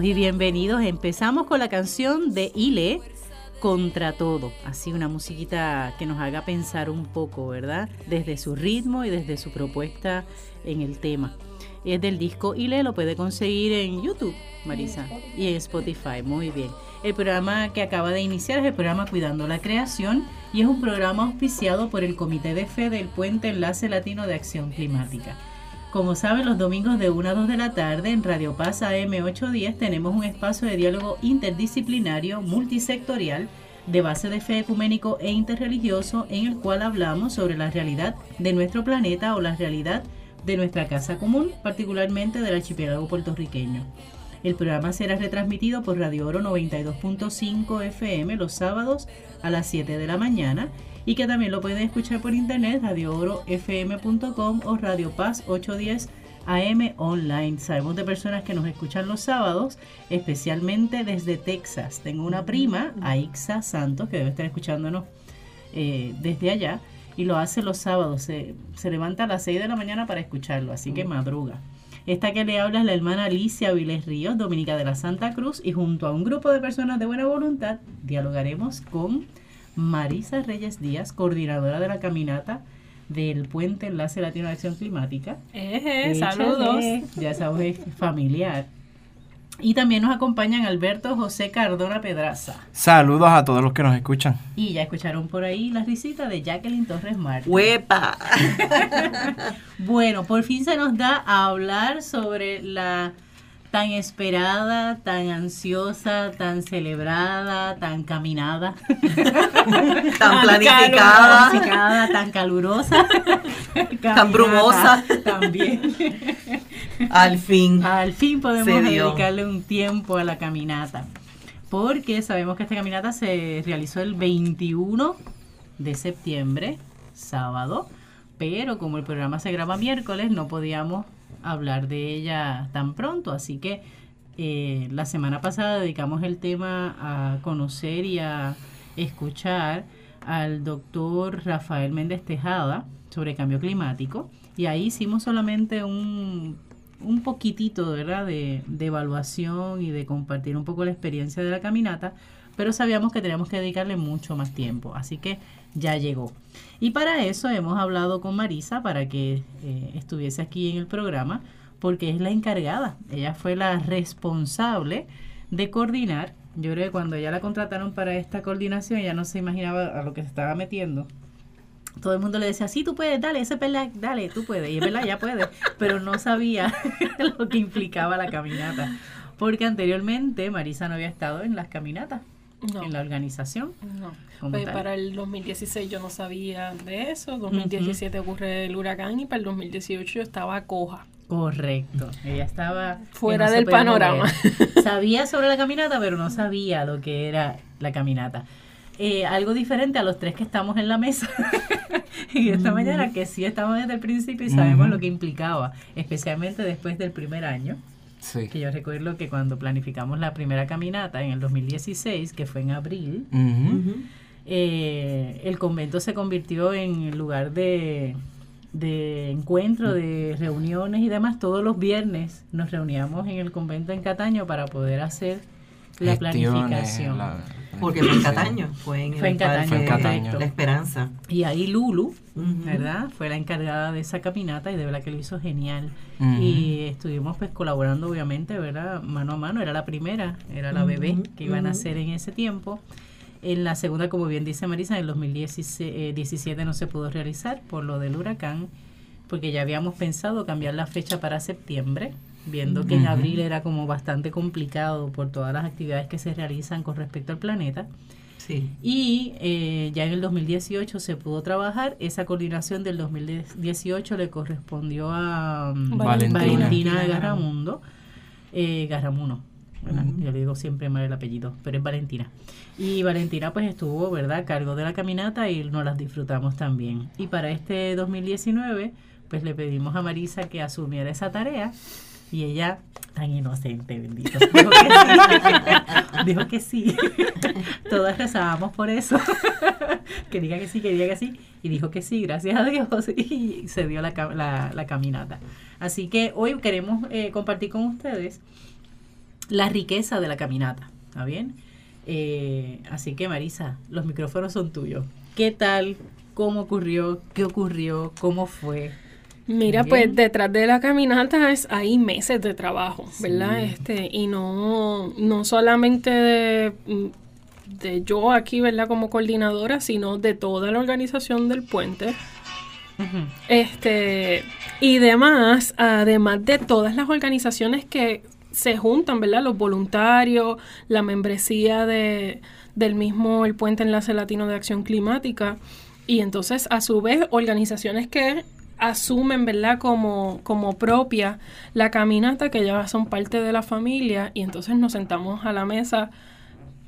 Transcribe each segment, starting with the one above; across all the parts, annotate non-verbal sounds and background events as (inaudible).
Y bienvenidos. Empezamos con la canción de Ile contra todo. Así una musiquita que nos haga pensar un poco, ¿verdad? Desde su ritmo y desde su propuesta en el tema. Es del disco Ile, lo puede conseguir en YouTube, Marisa, y en Spotify. Muy bien. El programa que acaba de iniciar es el programa Cuidando la Creación y es un programa auspiciado por el Comité de Fe del Puente Enlace Latino de Acción Climática. Como saben, los domingos de 1 a 2 de la tarde en Radio Paz AM 810 tenemos un espacio de diálogo interdisciplinario, multisectorial, de base de fe ecuménico e interreligioso, en el cual hablamos sobre la realidad de nuestro planeta o la realidad de nuestra casa común, particularmente del archipiélago puertorriqueño. El programa será retransmitido por Radio Oro 92.5 FM los sábados a las 7 de la mañana y que también lo pueden escuchar por internet radioorofm.com o Radio Paz 810 AM online. Sabemos de personas que nos escuchan los sábados, especialmente desde Texas. Tengo una prima, Aixa Santos, que debe estar escuchándonos eh, desde allá y lo hace los sábados. Se, se levanta a las 6 de la mañana para escucharlo, así que madruga. Esta que le habla es la hermana Alicia Viles Ríos, dominica de la Santa Cruz, y junto a un grupo de personas de buena voluntad dialogaremos con Marisa Reyes Díaz, coordinadora de la caminata del Puente Enlace Latino de Acción Climática. Eje, saludos. Ya sabes, familiar. Y también nos acompañan Alberto José Cardona Pedraza. Saludos a todos los que nos escuchan. Y ya escucharon por ahí la risita de Jacqueline Torres Martín. ¡Huepa! (laughs) Bueno, por fin se nos da a hablar sobre la tan esperada, tan ansiosa, tan celebrada, tan caminada, (laughs) Tan planificada. planificada, tan calurosa, (laughs) caminata brumosa. También. (laughs) Al fin. Al fin podemos dedicarle un tiempo a la caminata. Porque sabemos que esta caminata se realizó el 21 de septiembre, sábado. Pero como el programa se graba miércoles, no podíamos hablar de ella tan pronto. Así que eh, la semana pasada dedicamos el tema a conocer y a escuchar al doctor Rafael Méndez Tejada sobre cambio climático. Y ahí hicimos solamente un, un poquitito ¿verdad? De, de evaluación y de compartir un poco la experiencia de la caminata, pero sabíamos que teníamos que dedicarle mucho más tiempo, así que ya llegó. Y para eso hemos hablado con Marisa para que eh, estuviese aquí en el programa, porque es la encargada, ella fue la responsable de coordinar. Yo creo que cuando ya la contrataron para esta coordinación, ella no se imaginaba a lo que se estaba metiendo todo el mundo le decía, sí, tú puedes, dale, ese pelea, dale, tú puedes. Y es verdad, ya puede. (laughs) Pero no sabía (laughs) lo que implicaba la caminata. Porque anteriormente Marisa no había estado en las caminatas, No, en la organización. no. Como Pues tal. para el 2016 yo no sabía de eso. 2017 ocurre el huracán y para el 2018 yo estaba coja. Correcto. Ella estaba Fuera se del panorama. mover. (laughs) Sabía sobre la caminata, pero no sabía lo que era la caminata. Eh, algo diferente a los tres que estamos en la mesa (laughs) en esta mañana, que sí estamos desde el principio y sabemos Ujú. lo que implicaba, especialmente después del primer año. Sí. Que yo recuerdo que cuando planificamos la primera caminata en el 2016, que fue en abril, Ujú. Eh, el convento se convirtió en lugar de, de encuentro, de reuniones y demás. Todos los viernes nos reuníamos en el convento en Cataño para poder hacer la planificación. la- Porque fue en Cataño, fue en Fue el en Cataño, Fue en Cataño. La Esperanza. Y ahí Lulu. ¿verdad? Fue la encargada de esa caminata y de verdad que lo hizo genial. Y estuvimos pues colaborando obviamente, ¿verdad? Mano a mano, era la primera, era la bebé que iban a hacer en ese tiempo. En la segunda, como bien dice Marisa, en el 2017 no se pudo realizar por lo del huracán, porque ya habíamos pensado cambiar la fecha para septiembre, viendo que en abril era como bastante complicado por todas las actividades que se realizan con respecto al planeta. Sí. Y eh, ya en el 2018 se pudo trabajar. Esa coordinación del 2018 le correspondió a mm, Valentina. Valentina, Garramundo. Eh, Garramuno. Ujú. Yo le digo siempre mal el apellido, pero es Valentina. Y Valentina pues estuvo, ¿verdad?, a cargo de la caminata y nos las disfrutamos también. Y para este 2019 pues le pedimos a Marisa que asumiera esa tarea y ella, tan inocente, bendito, (laughs) dijo que sí. dijo que sí. (laughs) Todas rezábamos por eso. (laughs) que diga que sí, que diga que sí. Y dijo que sí, gracias a Dios. Y se dio la, la caminata. Así que hoy queremos eh, compartir con ustedes la riqueza de la caminata. ¿Está bien? Eh, así que Marisa, los micrófonos son tuyos. ¿Qué tal? ¿Cómo ocurrió? ¿Qué ocurrió? ¿Cómo fue? Mira, pues detrás de la caminata es hay meses de trabajo, ¿verdad? Este, y no, no solamente de, de yo aquí, ¿verdad? Como coordinadora, sino de toda la organización del puente. Este, y demás, además de todas las organizaciones que se juntan, ¿verdad? Los voluntarios, la membresía de, del mismo El Puente Enlace Latino de Acción Climática, y entonces a su vez organizaciones que asumen, ¿verdad? Como, como propia la caminata, que ya son parte de la familia, y entonces nos sentamos a la mesa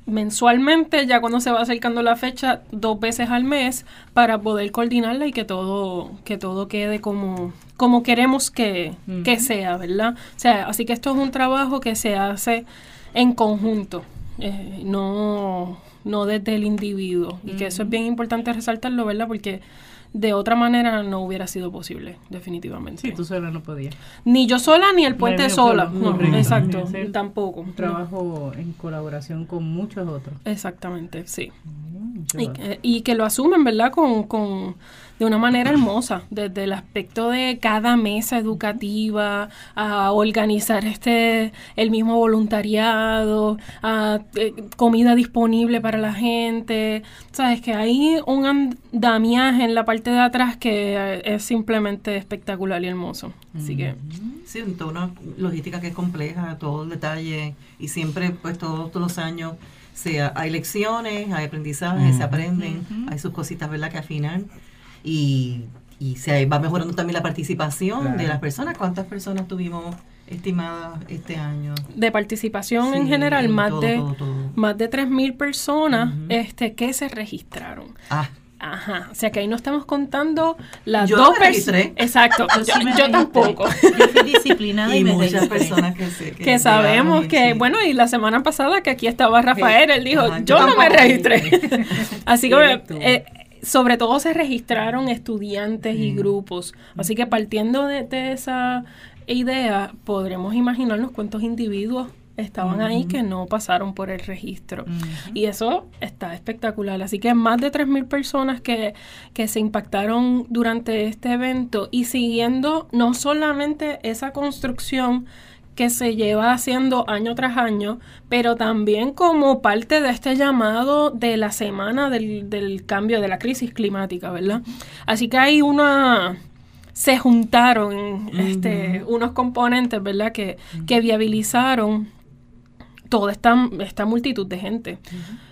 mensualmente, ya cuando se va acercando la fecha, dos veces al mes, para poder coordinarla y que todo, que todo quede como, como queremos que, que sea, ¿verdad? O sea, así que esto es un trabajo que se hace en conjunto, eh, no, no desde el individuo. Y que eso es bien importante resaltarlo, ¿verdad? Porque de otra manera no hubiera sido posible, definitivamente. Sí, tú sola no podías. Ni yo sola ni el puente sola. No, exacto, tampoco. Un trabajo en colaboración con muchos otros. Exactamente, sí. Y, que- y que lo asumen, ¿verdad? Con, con, de una manera hermosa, desde el aspecto de cada mesa educativa, a organizar este el mismo voluntariado, a eh, comida disponible para la gente. Sabes que hay un andamiaje en la parte de atrás que es simplemente espectacular y hermoso. Así que Sí, toda una logística que es compleja, todo el detalle y siempre, pues todos, todos los años sea, hay lecciones, hay aprendizaje, se Ujú. aprenden, hay sus cositas, ¿verdad?, que afinan y, y se va mejorando también la participación Claro. de las personas. ¿Cuántas personas tuvimos estimadas este año? de participación en general, en más todo, de todo, todo. más de 3.000 personas este, que se registraron. Ah, Ajá, o sea que ahí no estamos contando las Yo dos no me personas. registré. Exacto, yo, sí me yo tampoco. Yo fui disciplinada y, y me muchas registré. personas que se Que sabemos que, sí. bueno, y la semana pasada que aquí estaba Rafael, él dijo, Ajá, yo yo no me registré. (laughs) Así que, eh, sobre todo se registraron estudiantes y Sí. grupos. Así que partiendo de, de esa idea, podremos imaginarnos cuántos individuos estaban ahí que no pasaron por el registro. Y eso está espectacular. Así que más de 3.000 personas que, que se impactaron durante este evento y siguiendo no solamente esa construcción que se lleva haciendo año tras año, pero también como parte de este llamado de la semana del, del cambio de la crisis climática, ¿verdad? Así que hay una se juntaron este, unos componentes, ¿verdad? Que, que viabilizaron toda esta, esta multitud de gente.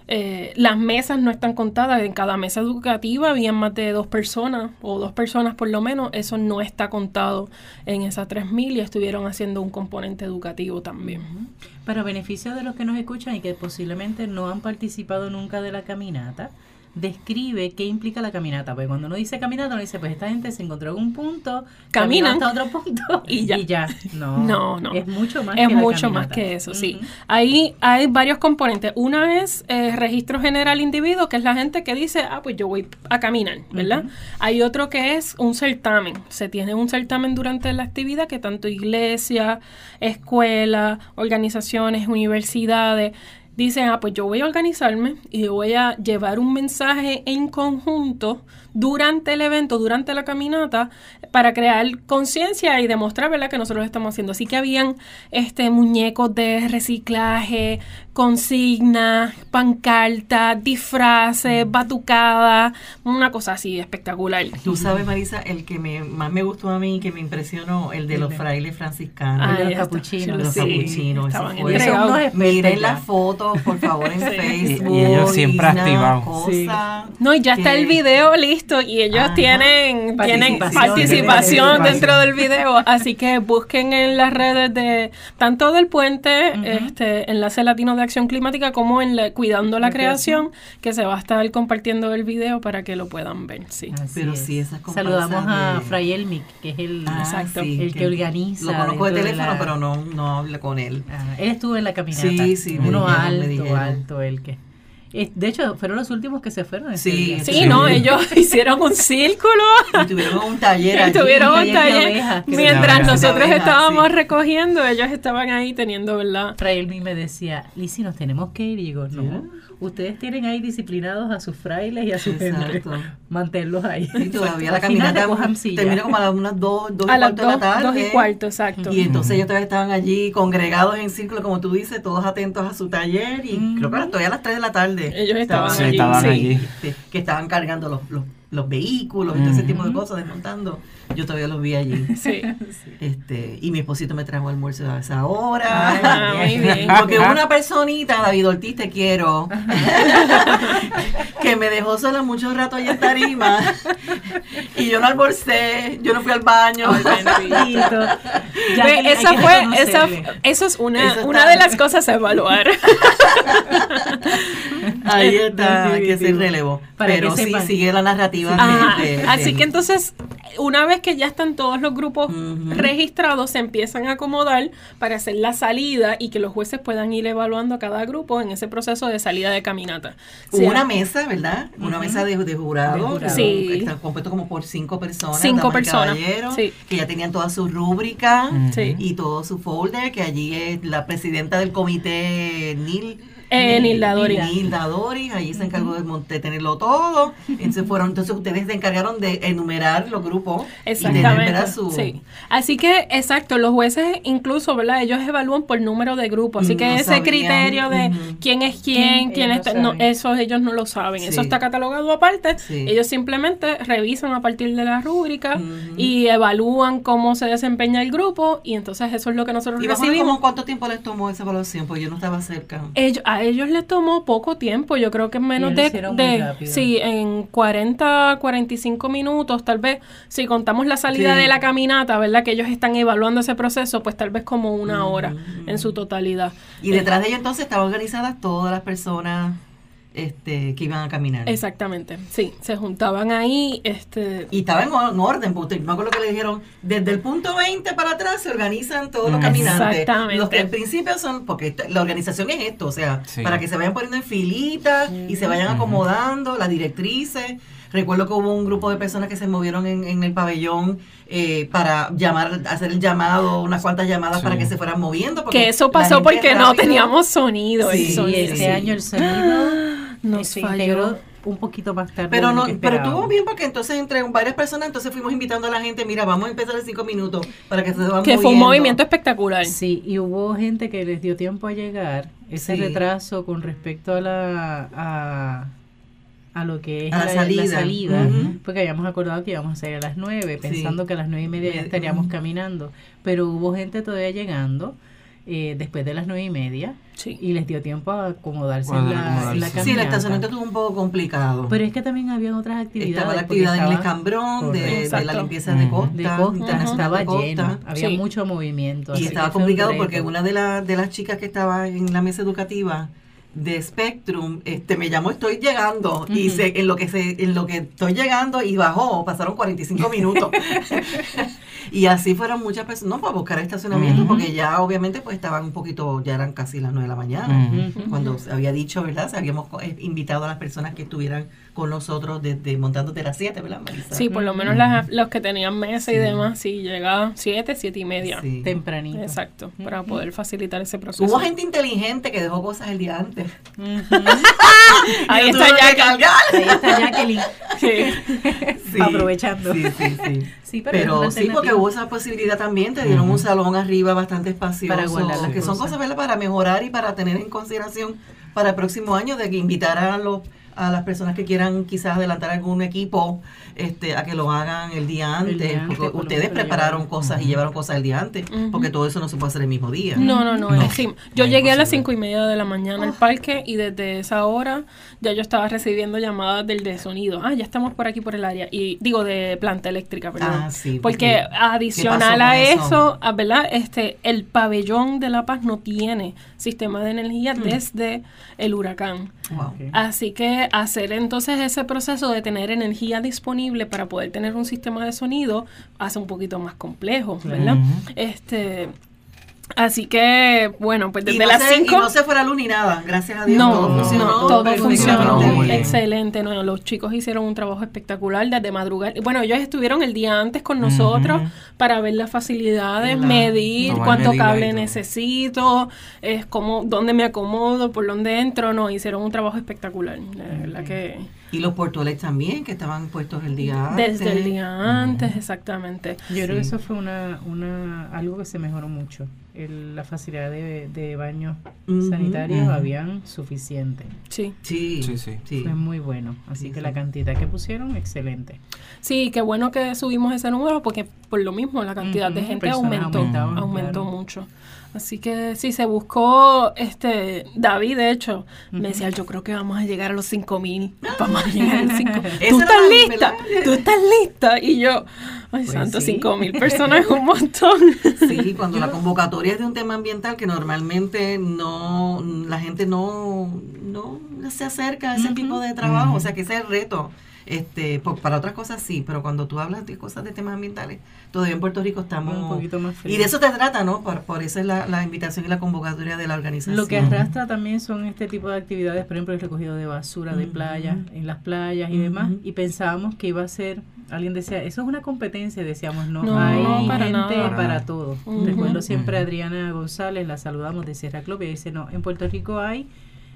Eh, las mesas no están contadas, en cada mesa educativa habían más de dos personas, o dos personas por lo menos, eso no está contado en esas 3.000 y estuvieron haciendo un componente educativo también. Para beneficio de los que nos escuchan y que posiblemente no han participado nunca de la caminata, describe qué implica la caminata. Porque cuando uno dice caminata, uno dice, pues esta gente se encontró en un punto, Caminan. hasta otro punto (laughs) Y ya. No, No, no. Es mucho más Es que la mucho más que eso, sí. Ahí hay varios componentes. Una es eh, registro general individuo, que es la gente que dice, ah, pues yo voy a caminar, ¿verdad? Hay otro que es un certamen. Se tiene un certamen durante la actividad que tanto iglesia, escuela, organizaciones, universidades, dicen, ah, pues yo voy a organizarme y voy a llevar un mensaje en conjunto durante el evento, durante la caminata, para crear conciencia y demostrar, ¿verdad?, que nosotros lo estamos haciendo. Así que habían este muñecos de reciclaje, consignas, pancartas, disfraces, batucadas, una cosa así espectacular. Tú sabes, Marisa, el que me, más me gustó a mí, que me impresionó, el de los frailes franciscanos. Ah, de los capuchinos. los Sí, capuchinos. eso fue- unos Miren las fotos, por favor, en (laughs) Facebook. Y- y ellos siempre activados. No, y ya está el video listo y ellos Ajá. tienen, tienen Participación. participación Participación. dentro del video, así que busquen en las redes de tanto del puente, este Enlace Latino de Acción Climática, como en la- Cuidando la, La Creación, que se va a estar compartiendo el video para que lo puedan ver, sí. Así Pero es. sí, esas Saludamos a de- Fray Elmic, que es el, Ah, Exacto. sí, el que organiza. Lo conozco de teléfono, la- pero no, no hablo con él. Ah, él estuvo en la caminata. Sí, sí, me Uno dijeron, alto, alto, el que. De hecho, fueron los últimos que se fueron. ese Sí. Sí, Sí. no, ellos (laughs) hicieron un círculo. Y tuvieron un taller allí. Tuvieron un taller ovejas, Mientras nosotros estábamos sí. recogiendo, ellos estaban ahí teniendo, ¿verdad? Fray Elmic me decía, Lisi, nos tenemos que ir. Y digo, no, ustedes tienen ahí disciplinados a sus frailes y a sus gente. Manténlos ahí. Y todavía la caminata terminó como a las unas dos, dos y A cuarto de la tarde. dos y cuarto, exacto. Y entonces ellos todavía estaban allí congregados en círculo, como tú dices, todos atentos a su taller. Y creo que todavía a las 3 de la tarde. Ellos estaban Sí, allí. estaban sí. allí. este, que estaban cargando los, los, los vehículos y todo ese tipo de cosas, desmontando. Yo todavía los vi allí. (laughs) Sí. Este, y mi esposito me trajo almuerzo a esa hora. Ah, muy bien. Porque una personita, David Ortiz, te quiero, (laughs) que me dejó sola mucho rato allá en Tarima. y yo no almorcé, yo no fui al baño. Bendito. Ya Ve, esa fue, esa, eso es una, Eso una de las cosas a evaluar. (laughs) Ahí está, que se Definitivo. relevo. Para Pero que sí, sigue la narrativa. Ajá. de- de- Así de- que entonces, una vez que ya están todos los grupos registrados, se empiezan a acomodar para hacer la salida y que los jueces puedan ir evaluando a cada grupo en ese proceso de salida de caminata. Hubo Sea- una mesa, ¿verdad? Una mesa de, de jurado. De jurado. Sí. que Está compuesto como por cinco personas. Cinco personas, sí. Que ya tenían toda su rúbrica Sí. y todo su folder. Que allí es la presidenta del comité, Nil. Eh, Nilda Doris. Nilda Doris, allí se encargó de, tenerlo todo. Entonces fueron, entonces ustedes se encargaron de enumerar los grupos. Y Exactamente. ¿verdad? su, Sí. Así que, exacto, los jueces incluso, ¿verdad? Ellos evalúan por número de grupo. Así Mm, que no ese sabían, criterio de quién es ¿Quién? quién, Ellos está, no eso ellos no lo saben. Sí. Eso está catalogado aparte. Sí. Ellos simplemente revisan a partir de la rúbrica y evalúan cómo se desempeña el grupo y entonces eso es lo que nosotros ¿Y recibimos. como cuánto tiempo les tomó esa evaluación? Porque yo no estaba cerca. Ellos, a ellos les tomó poco tiempo, yo creo que en menos de, de sí, en 40, 45 minutos, tal vez, si contamos la salida Sí. de la caminata, ¿verdad? Que ellos están evaluando ese proceso, pues tal vez como una hora Mm. en su totalidad. Y detrás de ellos entonces estaban organizadas todas las personas este, que iban a caminar. Exactamente, sí, se juntaban ahí, este, Y estaba en, orden, porque me acuerdo que le dijeron, desde el punto 20 para atrás se organizan todos los caminantes. Exactamente. Los que al principio son, porque esto- la organización es esto, o sea, Sí. para que se vayan poniendo en filita y se vayan acomodando, las directrices. Recuerdo que hubo un grupo de personas que se movieron en, en el pabellón eh, para llamar, hacer el llamado, unas cuantas llamadas Sí. para que se fueran moviendo. porque que eso pasó porque no teníamos sonido. Sí, sonido. este sí. año el sonido Nos se falló. un poquito más tarde. Pero no, pero estuvo bien porque entonces entre varias personas entonces fuimos invitando a la gente, mira, vamos a empezar en cinco minutos para que se van Que fue un movimiento espectacular. Sí, y hubo gente que les dio tiempo a llegar. Ese Sí. retraso con respecto a la a, a lo que es A la salida. porque habíamos acordado que íbamos a salir a las nueve, Sí. pensando que a las nueve y media ya estaríamos caminando. Pero hubo gente todavía llegando eh, después de las nueve y media Sí. y les dio tiempo a acomodarse en la, la. Sí, el estacionamiento estuvo un poco complicado. Pero es que también había otras actividades. estaba la actividad en el escambrón, de, de la limpieza de costa, de costa, estaba de costa. lleno, había Sí. mucho movimiento. Y así estaba complicado porque una de, la- de las chicas que estaba en la mesa educativa de Spectrum, este me llamó estoy llegando y se, en lo que se en lo que estoy llegando y bajó, pasaron 45 minutos. (laughs) Y así fueron muchas personas, no para buscar estacionamiento, porque ya obviamente pues estaban un poquito, ya eran casi las nueve de la mañana. Cuando se había dicho, ¿verdad? Se habíamos eh, invitado a las personas que estuvieran con nosotros desde montando de las 7, ¿verdad, Marisa? Sí, por lo menos las- los que tenían mesa y demás, sí, llega siete, siete y media. Sí. Tempranito. Exacto, para poder facilitar ese proceso. Hubo gente inteligente que dejó cosas el día antes. (laughs) Ahí Y está tuvieron que ya. cargar. Ahí está Jacqueline (laughs) Sí, aprovechando. Sí, sí, sí. Sí, pero, Pero sí, porque hubo esa posibilidad también, te dieron un salón arriba bastante espacioso, Para guardar las que son cosas. cosas ¿verdad? para mejorar y para tener en consideración para el próximo año de que invitar a los a las personas que quieran quizás adelantar algún equipo este a que lo hagan el día antes, día antes, porque ustedes prepararon cosas y llevaron cosas el día antes, porque todo eso no se puede hacer el mismo día. No, no, no. No, yo no, llegué a las cinco y media de la mañana al parque y desde esa hora ya yo estaba recibiendo llamadas del de sonido. Ah, ya estamos por aquí por el área. Y digo de planta eléctrica, perdón. Ah, sí, Porque porque- adicional ¿qué a eso, eso? ah, ¿verdad? Este, el pabellón de La Paz no tiene sistema de energía desde el huracán. Wow. Así que hacer entonces ese proceso de tener energía disponible para poder tener un sistema de sonido hace un poquito más complejo, ¿verdad? Este, así que bueno, pues Y desde no, las se, y 5 no se fue la luz ni nada, gracias a Dios. no, todo no, funcionó. todo funcionó excelente. No, los chicos hicieron un trabajo espectacular desde madrugar. Bueno, ellos estuvieron el día antes con nosotros para ver las facilidades, medir cuánto cable necesito, es como dónde me acomodo, por dónde entro. No, hicieron un trabajo espectacular. La verdad que Y los portoles también, que estaban puestos el día antes. desde el día antes, exactamente. Yo creo que eso fue una, una algo que se mejoró mucho. El- la facilidad de, de baños Ujú, sanitarios ujú. habían suficiente. Sí. Sí, Sí, sí. sí. Fue muy bueno. Así Sí, que sí. la cantidad que pusieron, excelente. Sí, qué bueno que subimos ese número porque por lo mismo la cantidad de Ujú, gente personas aumentó, aumentó claro. mucho. Así que sí, se buscó, este, David de hecho, me decía, yo creo que vamos a llegar a los 5000, vamos a llegar a los 5000. (laughs) ¿Tú estás lista? ¿Tú estás lista? Y yo, ay Pues santo, sí. 5000 personas es un montón. Sí, cuando (laughs) la convocatoria es de un tema ambiental que normalmente no, la gente no, no se acerca a ese tipo de trabajo, o sea que ese es el reto. Este, por- para otras cosas sí, pero cuando tú hablas de cosas de temas ambientales, todavía en Puerto Rico estamos... Un poquito más frío. Y de eso te trata, ¿no? Por, por eso es la, la invitación y la convocatoria de la organización. Lo que arrastra también son este tipo de actividades, por ejemplo, el recogido de basura de Ujú. playa, en las playas y demás. Y pensábamos que iba a ser, alguien decía, eso es una competencia, decíamos, no, No, hay no, para gente nada. para todo. Recuerdo siempre a. Adriana González, la saludamos de Sierra Club, y dice, no, en Puerto Rico hay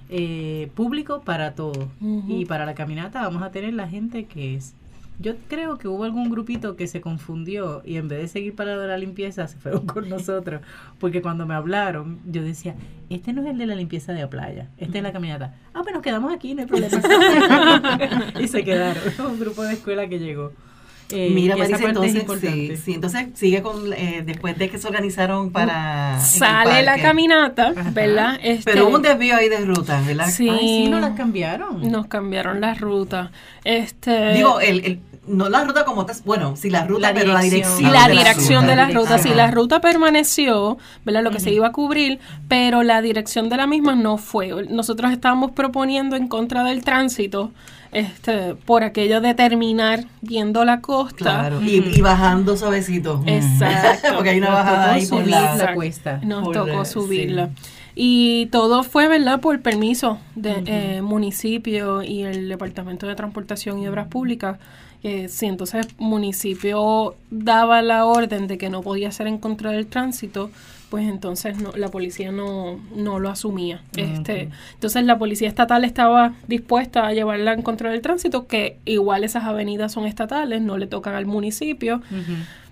eh, público para todo. Y para la caminata vamos a tener la gente que es. Yo creo que hubo algún grupito que se confundió y en vez de seguir para la limpieza se fueron con (laughs) nosotros. Porque cuando me hablaron, yo decía, este no es el de la limpieza de la playa, este es la caminata. Ah, pues nos quedamos aquí, no hay (laughs) problema. (laughs) y se quedaron. Un grupo de escuela que llegó. Eh, Mira, Marisa, entonces, sí, importante. sí, entonces sigue con, eh, después de que se organizaron para... en el Sale la caminata, Ajá. ¿verdad? Este, Pero hubo un desvío ahí de ruta, ¿verdad? Sí. Ay, sí, no las cambiaron. nos cambiaron la ruta. Este, Digo, el, el, no la ruta como tal, bueno, sí la ruta, La pero la dirección. y la de dirección de la ruta. ruta, sí, la ruta permaneció, ¿verdad? Lo que se iba a cubrir, pero la dirección de la misma no fue. Nosotros estábamos proponiendo en contra del tránsito, este, por aquello de terminar viendo la costa. Claro, y, y bajando suavecito. Exacto. (laughs) Porque hay una Nos bajada tocó ahí por subir la... cuesta. Nos Por tocó la- subirla. sí. Y todo fue, ¿verdad?, por permiso del municipio y el Departamento de Transportación y Obras Públicas. Eh, sí, entonces municipio daba la orden de que no podía ser en contra del tránsito, pues entonces no, la policía no, no lo asumía. Este, entonces la policía estatal estaba dispuesta a llevarla en contra del tránsito, que igual esas avenidas son estatales, no le tocan al municipio.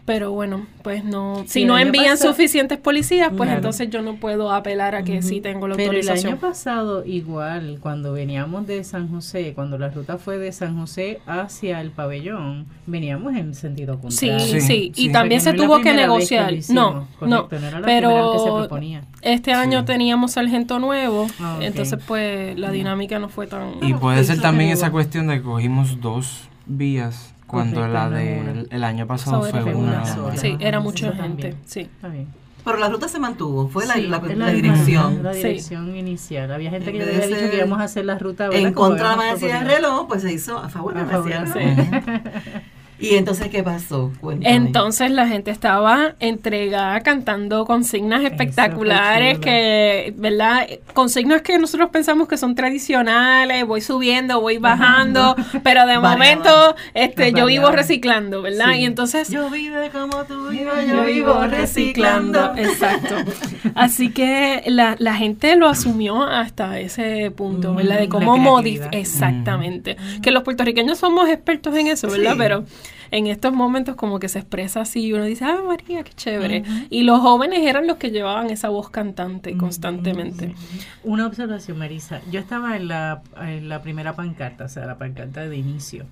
Pero bueno, pues no. Sí, Si el no envían pasado- suficientes policías, pues Claro. entonces yo no puedo apelar a que sí tengo la Pero el autorización. año pasado igual, cuando veníamos de San José, cuando la ruta fue de San José hacia el pabellón, veníamos en sentido Sí, contrario. sí, Sí, y sí. también O se no tuvo que que negociar. hicimos, no, correcto, no, no era la primera vez que se pero proponía. este año Sí. teníamos sargento nuevo, Ah, ok. entonces pues la dinámica no fue tan... Y puede ser también es esa cuestión de que cogimos dos vías cuando Correcto, la del el año pasado fue una. una sola. Sí, era mucha gente, también. sí. Está bien. Pero la ruta se mantuvo, fue la, Sí, la- la misma, dirección. La Sí. dirección inicial. Había gente que había de dicho que íbamos a hacer la ruta ¿verdad? En contra de la manecilla de proponido. reloj, pues se hizo a favor de la manecilla de. ¿Y entonces qué pasó? Cuéntame. Entonces la gente estaba entregada cantando consignas espectaculares que, ¿verdad? Consignas que nosotros pensamos que son tradicionales, voy subiendo, voy bajando, pero de momento este yo vivo reciclando, ¿verdad? Sí. Y entonces Yo vivo como tú, yo, yo vivo reciclando. Exacto. (laughs) Así que la, la gente lo asumió hasta ese punto, ¿verdad? De la cómo modificar. Exactamente. Que los puertorriqueños somos expertos en eso, ¿verdad? Sí. Pero en estos momentos como que se expresa así y uno dice, ah, María, qué chévere. Y los jóvenes eran los que llevaban esa voz cantante constantemente. Una observación, Marisa. Yo estaba en la, en la primera pancarta, o sea, la pancarta de inicio.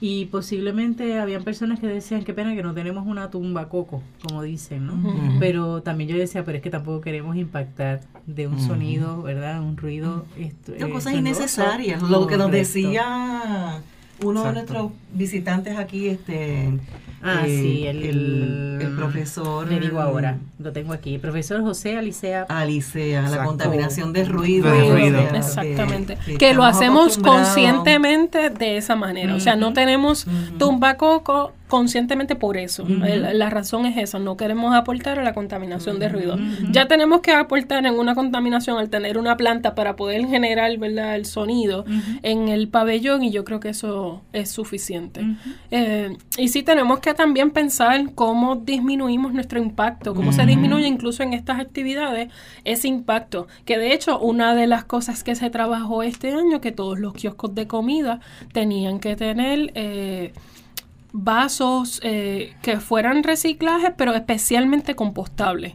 Y posiblemente habían personas que decían, qué pena que no tenemos una tumba coco, como dicen, ¿no? Pero también yo decía, pero es que tampoco queremos impactar de un sonido, ¿verdad? Un ruido. esto- No, eh, cosas sonoroso. innecesarias. Lo que nos Correcto. decía uno de nuestros visitantes aquí, este. Ah, eh, sí, el, el, el profesor. Le digo ahora, lo tengo aquí. El profesor José Alicea Alicea, la contaminación de ruido. De o ruido. sea, Exactamente. que- Que, lo hacemos conscientemente de esa manera. O sea, no tenemos Ujú. tumbacoco conscientemente por eso. La razón es esa. No queremos aportar a la contaminación de ruido. Ya tenemos que aportar en una contaminación al tener una planta para poder generar ¿verdad? el sonido en el pabellón y yo creo que eso es suficiente. Eh, y sí tenemos que también pensar cómo disminuimos nuestro impacto, cómo se disminuye incluso en estas actividades ese impacto. Que de hecho una de las cosas que se trabajó este año, que todos los kioscos de comida tenían que tener... eh, vasos eh, que fueran reciclajes, pero especialmente compostables,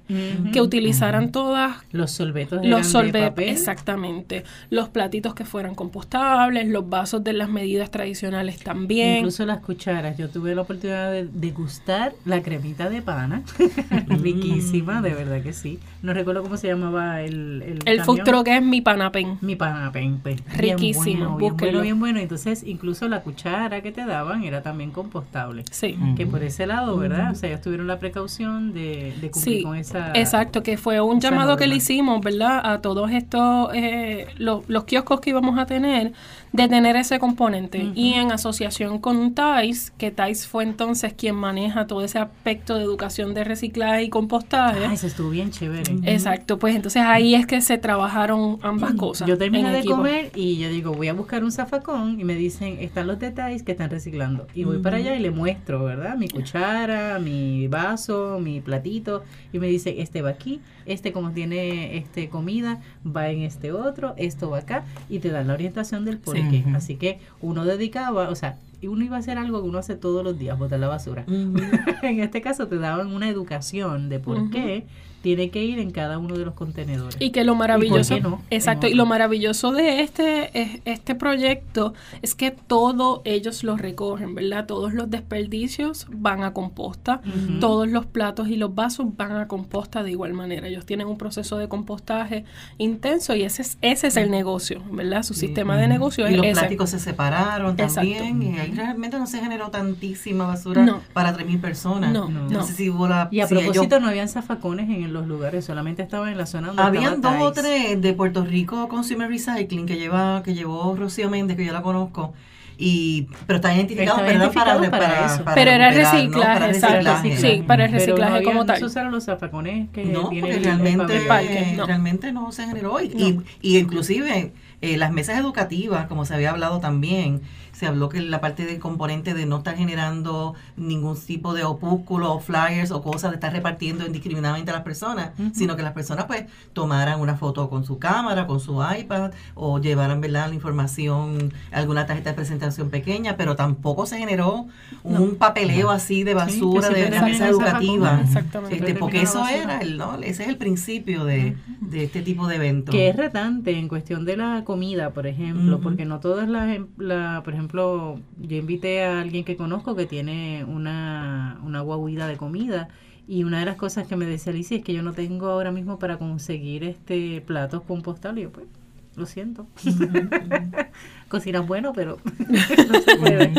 que utilizaran todas Los solvetos eran los de solvetos, papel. exactamente, los platitos que fueran compostables, los vasos de las medidas tradicionales también. Incluso las cucharas. Yo tuve la oportunidad de degustar la cremita de pana. (laughs) Riquísima, de verdad que sí. No recuerdo cómo se llamaba el El, el food truck es mi panapen. Mi panapen, pues. Riquísimo, Bien bueno, bien bueno, bien bueno. Entonces, incluso la cuchara que te daban era también compostable. Sí. Que por ese lado, ¿verdad? O sea, ellos tuvieron la precaución de, de cumplir Sí, con esa... exacto, que fue un llamado que le hicimos, ¿verdad? A todos estos, eh, los, los kioscos que íbamos a tener, de tener ese componente. Y en asociación con TAIS, que TAIS fue entonces quien maneja todo ese aspecto de educación de reciclaje y compostaje. Ay, eso estuvo bien chévere. Exacto, pues entonces ahí es que se trabajaron ambas cosas. Yo terminé de equipo. comer y yo digo, voy a buscar un zafacón y me dicen, están los detalles que están reciclando. Y voy para allá y le muestro, ¿verdad? Mi cuchara, mi vaso, mi platito. Y me dice, este va aquí, este como tiene este comida, va en este otro, esto va acá. Y te dan la orientación del por qué. Así que uno dedicaba, o sea, uno iba a hacer algo que uno hace todos los días, botar la basura. (laughs) En este caso te daban una educación de por qué tiene que ir en cada uno de los contenedores. Y que lo maravilloso, qué no? exacto, y lo maravilloso de este es- este proyecto es que todo ellos lo recogen, ¿verdad? Todos los desperdicios van a composta, todos los platos y los vasos van a composta de igual manera. Ellos tienen un proceso de compostaje intenso y ese es ese es el negocio, ¿verdad? Su Sí. sistema de negocio Y es los ese. plásticos se separaron Exacto. también. Y ahí realmente no se generó tantísima basura No. para 3.000 personas. No, No. No. sé si hubo la. Y a si ellos- propósito, no habían zafacones en los lugares, solamente estaban en la zona donde Habían dos estaba o tres de Puerto Rico Consumer Recycling que lleva que llevó Rocío Méndez, que yo la conozco. Y, pero está identificado, Está para eso. Pero era ¿no? reciclaje, Para exacto. reciclaje. Sí, para el Pero reciclaje no habían- como tal. No se usaron los zafacones que No, porque el- el realmente, pabellón. parque, no. realmente no se generó. Y, No. y, y inclusive eh, las mesas educativas, como se había hablado también, se habló que la parte del componente de no estar generando ningún tipo de opúsculo o flyers o cosas de estar repartiendo indiscriminadamente a las personas, sino que las personas pues tomaran una foto con su cámara, con su iPad o llevaran ¿verdad? la información, alguna tarjeta de presentación pequeña, pero tampoco se generó un papeleo así de basura que de siempre la mesa educativa. Exactamente. Este, porque eso era el, ¿no? Ese es el principio de, de este tipo de eventos. Que es retante en cuestión de la comida, por ejemplo, porque no todas las, em- la, por ejemplo, yo invité a alguien que conozco que tiene una, una guaguida de comida y una de las cosas que me decía Alicia es que yo no tengo ahora mismo para conseguir este platos compostables. Pues, Lo siento. (laughs) Cocinas bueno, pero (laughs) no se puede.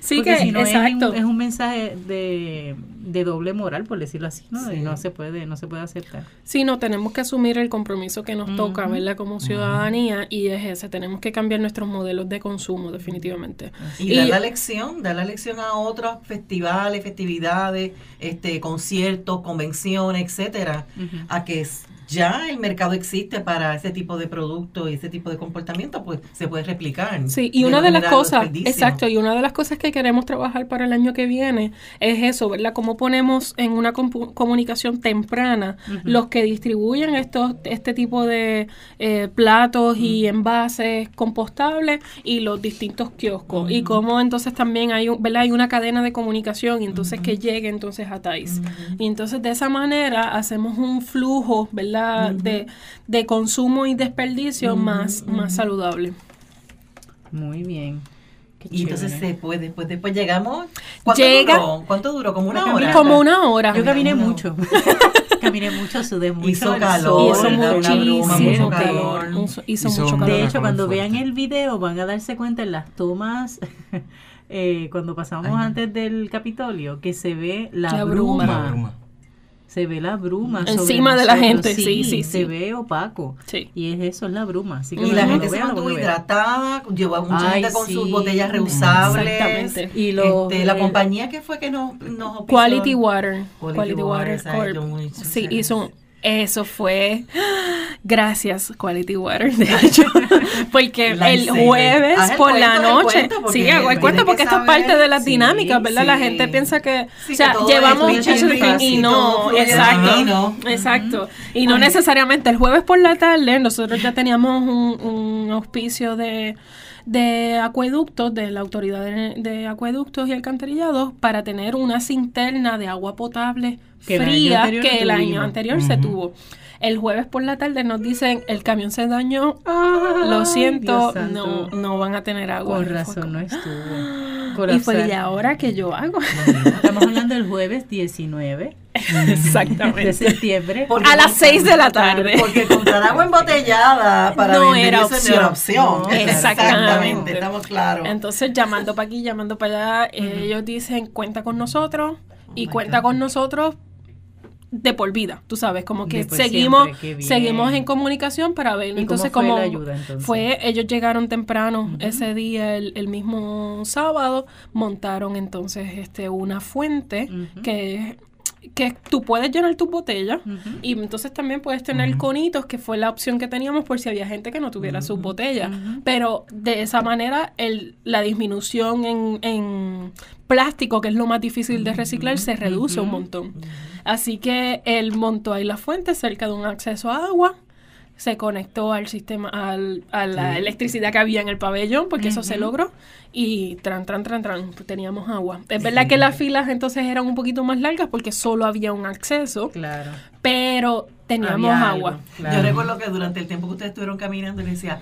Sí, Porque que si no es un, es un mensaje de, de doble moral, por decirlo así, ¿no? Y Sí. no se puede, no se puede aceptar. Sí, no, tenemos que asumir el compromiso que nos toca, ¿verdad? Como ciudadanía, y es ese, tenemos que cambiar nuestros modelos de consumo, definitivamente. Y, dar la lección, dar la lección a otros festivales, festividades, este, conciertos, convenciones, etcétera, a que ya el mercado existe para ese tipo de producto y ese tipo de comportamiento, pues se puede replicar. Sí, y una de las cosas, exacto, y una de las cosas que queremos trabajar para el año que viene es eso, ¿verdad? Cómo ponemos en una comunicación temprana los que distribuyen estos este tipo de eh, platos y envases compostables y los distintos kioscos y cómo entonces también hay, un- ¿verdad? Hay una cadena de comunicación y entonces que llegue entonces a Thais. Y entonces de esa manera hacemos un flujo, ¿verdad? De, de consumo y desperdicio más, más saludable. Muy bien. Qué Y entonces chévere. se puede, después, después llegamos. ¿Cuánto Llega- duró? ¿Cuánto duró? Como una hora. Como una hora. Yo caminé Una- mucho. (laughs) caminé mucho, sudé mucho. Hizo calor, hizo muchísimo mucho calor. Hizo, hizo Hizo mucho calor. De hecho, cuando fuerte. vean el video van a darse cuenta en las tomas, (laughs) eh, cuando pasamos Ay. antes del Capitolio, que se ve la, La bruma. bruma. La bruma. Se ve la bruma. sobre Encima de la gente, sí, sí, Se sí. ve opaco. Sí. Y es eso, es la bruma. Así que Y la gente lo se lo mantuvo hidratada, llevó mucha Ay, gente con sí. sus botellas reusables. Exactamente. Y los, Este, la compañía que fue que nos, nos? Quality Water. Quality Quality, Water, Water, Corp. lo muy- Sí, hizo. Eso fue. (gasps) Gracias, Quality Water, de hecho. (laughs) Porque el jueves el por la noche. Sí, hago el cuento que porque esto es parte de las Sí, dinámicas, ¿verdad? La gente piensa que. Sí, o sea, que todo llevamos. es y, y no, exacto. divino. Exacto. Y no necesariamente. El jueves por la tarde, nosotros ya teníamos un, un auspicio de de acueductos, de la autoridad de, de acueductos y alcantarillados, para tener una cinterna de agua potable Que fría que el año anterior se tuvo. El jueves por la tarde nos dicen, el camión se dañó, lo Ay, siento, no, no van a tener agua. Fue razón no estuvo. Y fue. ¿y ahora qué yo hago? Estamos hablando del jueves 19 (laughs) de Exactamente. septiembre. Porque A las con- 6 de la tarde. Porque comprar agua embotellada para No vender era eso no era opción. opción. No, (laughs) exactamente. estamos claros. Entonces, llamando para aquí, llamando para allá, ellos dicen, cuenta con nosotros y Oh my cuenta God. con nosotros de por vida, tú sabes, como que De seguimos seguimos en comunicación para ver. ¿Y entonces, cómo fue como la ayuda, entonces? fue, ellos llegaron temprano ese día, el, el mismo sábado, montaron entonces este una fuente Ujú. que que tú puedes llenar tus botellas y entonces también puedes tener conitos, que fue la opción que teníamos por si había gente que no tuviera sus botellas. Pero de esa manera el, la disminución en, en plástico, que es lo más difícil de reciclar, se reduce un montón. Así que él montó ahí la fuente cerca de un acceso a agua se conectó al sistema, al, a la electricidad que había en el pabellón, porque eso se logró, y tran, tran, tran, tran, teníamos agua. Es verdad que las filas entonces eran un poquito más largas porque solo había un acceso, Claro. pero teníamos Había agua. algo, claro. Yo recuerdo que durante el tiempo que ustedes estuvieron caminando, le decía,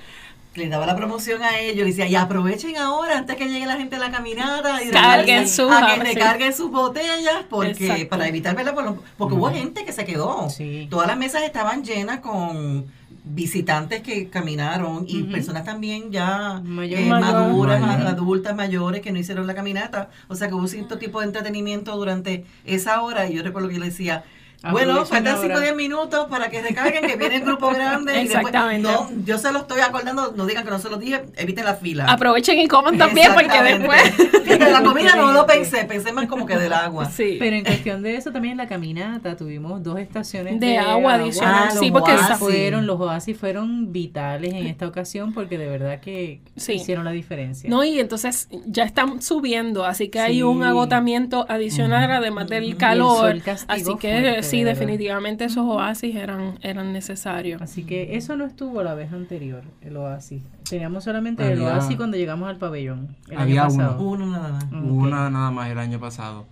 le daba la promoción a ellos, le decía, y aprovechen ahora antes que llegue la gente a la caminata y Carguen sus- a que sí. recarguen sus botellas porque Exacto. para evitar verla porque hubo gente que se quedó. Sí. Todas las mesas estaban llenas con visitantes que caminaron y personas también ya Mayor- eh, maduras, Mayor. adultas, mayores que no hicieron la caminata. O sea que hubo cierto tipo de entretenimiento durante esa hora y yo recuerdo que yo le decía, bueno, faltan ahora. 5 o 10 minutos para que recarguen, que viene el grupo (laughs) grande. y después- Exactamente. no, yo se lo estoy acordando, no digan que no se los dije, eviten la fila. Aprovechen y coman también porque Exactamente. después... (laughs) Fíjate, la comida no lo pensé, pensé más como que del agua. Sí. Pero en cuestión de eso también en la caminata tuvimos dos estaciones De de, agua adicional, Ah, sí, los porque oasis. fueron los oasis fueron vitales en esta ocasión porque de verdad que Sí. hicieron la diferencia. No, y entonces ya están subiendo, así que hay Sí. un agotamiento adicional además del el calor. Así que fuerte, sí, verdad. definitivamente esos oasis eran, eran necesarios. Así que eso no estuvo la vez anterior, el oasis. Teníamos solamente el oasis cuando llegamos al pabellón. El Había año uno. pasado. Uno nada más. Una nada más el año pasado.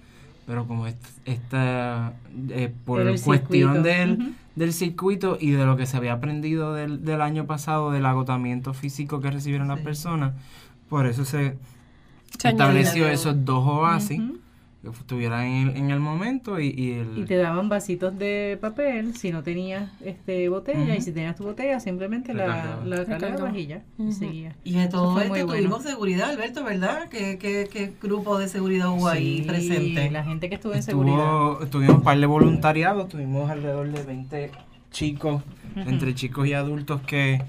Pero como est- esta, eh, por cuestión circuito. del, del circuito y de lo que se había aprendido del, del año pasado, del agotamiento físico que recibieron las personas, por eso se Se estableció esos dos oasis. Estuvieran en, el- en el momento y, y el... Y te daban vasitos de papel si no tenías este botella y si tenías tu botella simplemente la, Recargaba. la cargabas Recargaba. y ya, y Ujú. seguía. Y de todo esto bueno. tuvimos seguridad, Alberto, ¿verdad? ¿Qué, qué, qué grupo de seguridad hubo ahí Sí, presente? La gente que estuvo en seguridad. Tuvimos un par de voluntariados, tuvimos alrededor de 20 chicos, entre chicos y adultos que.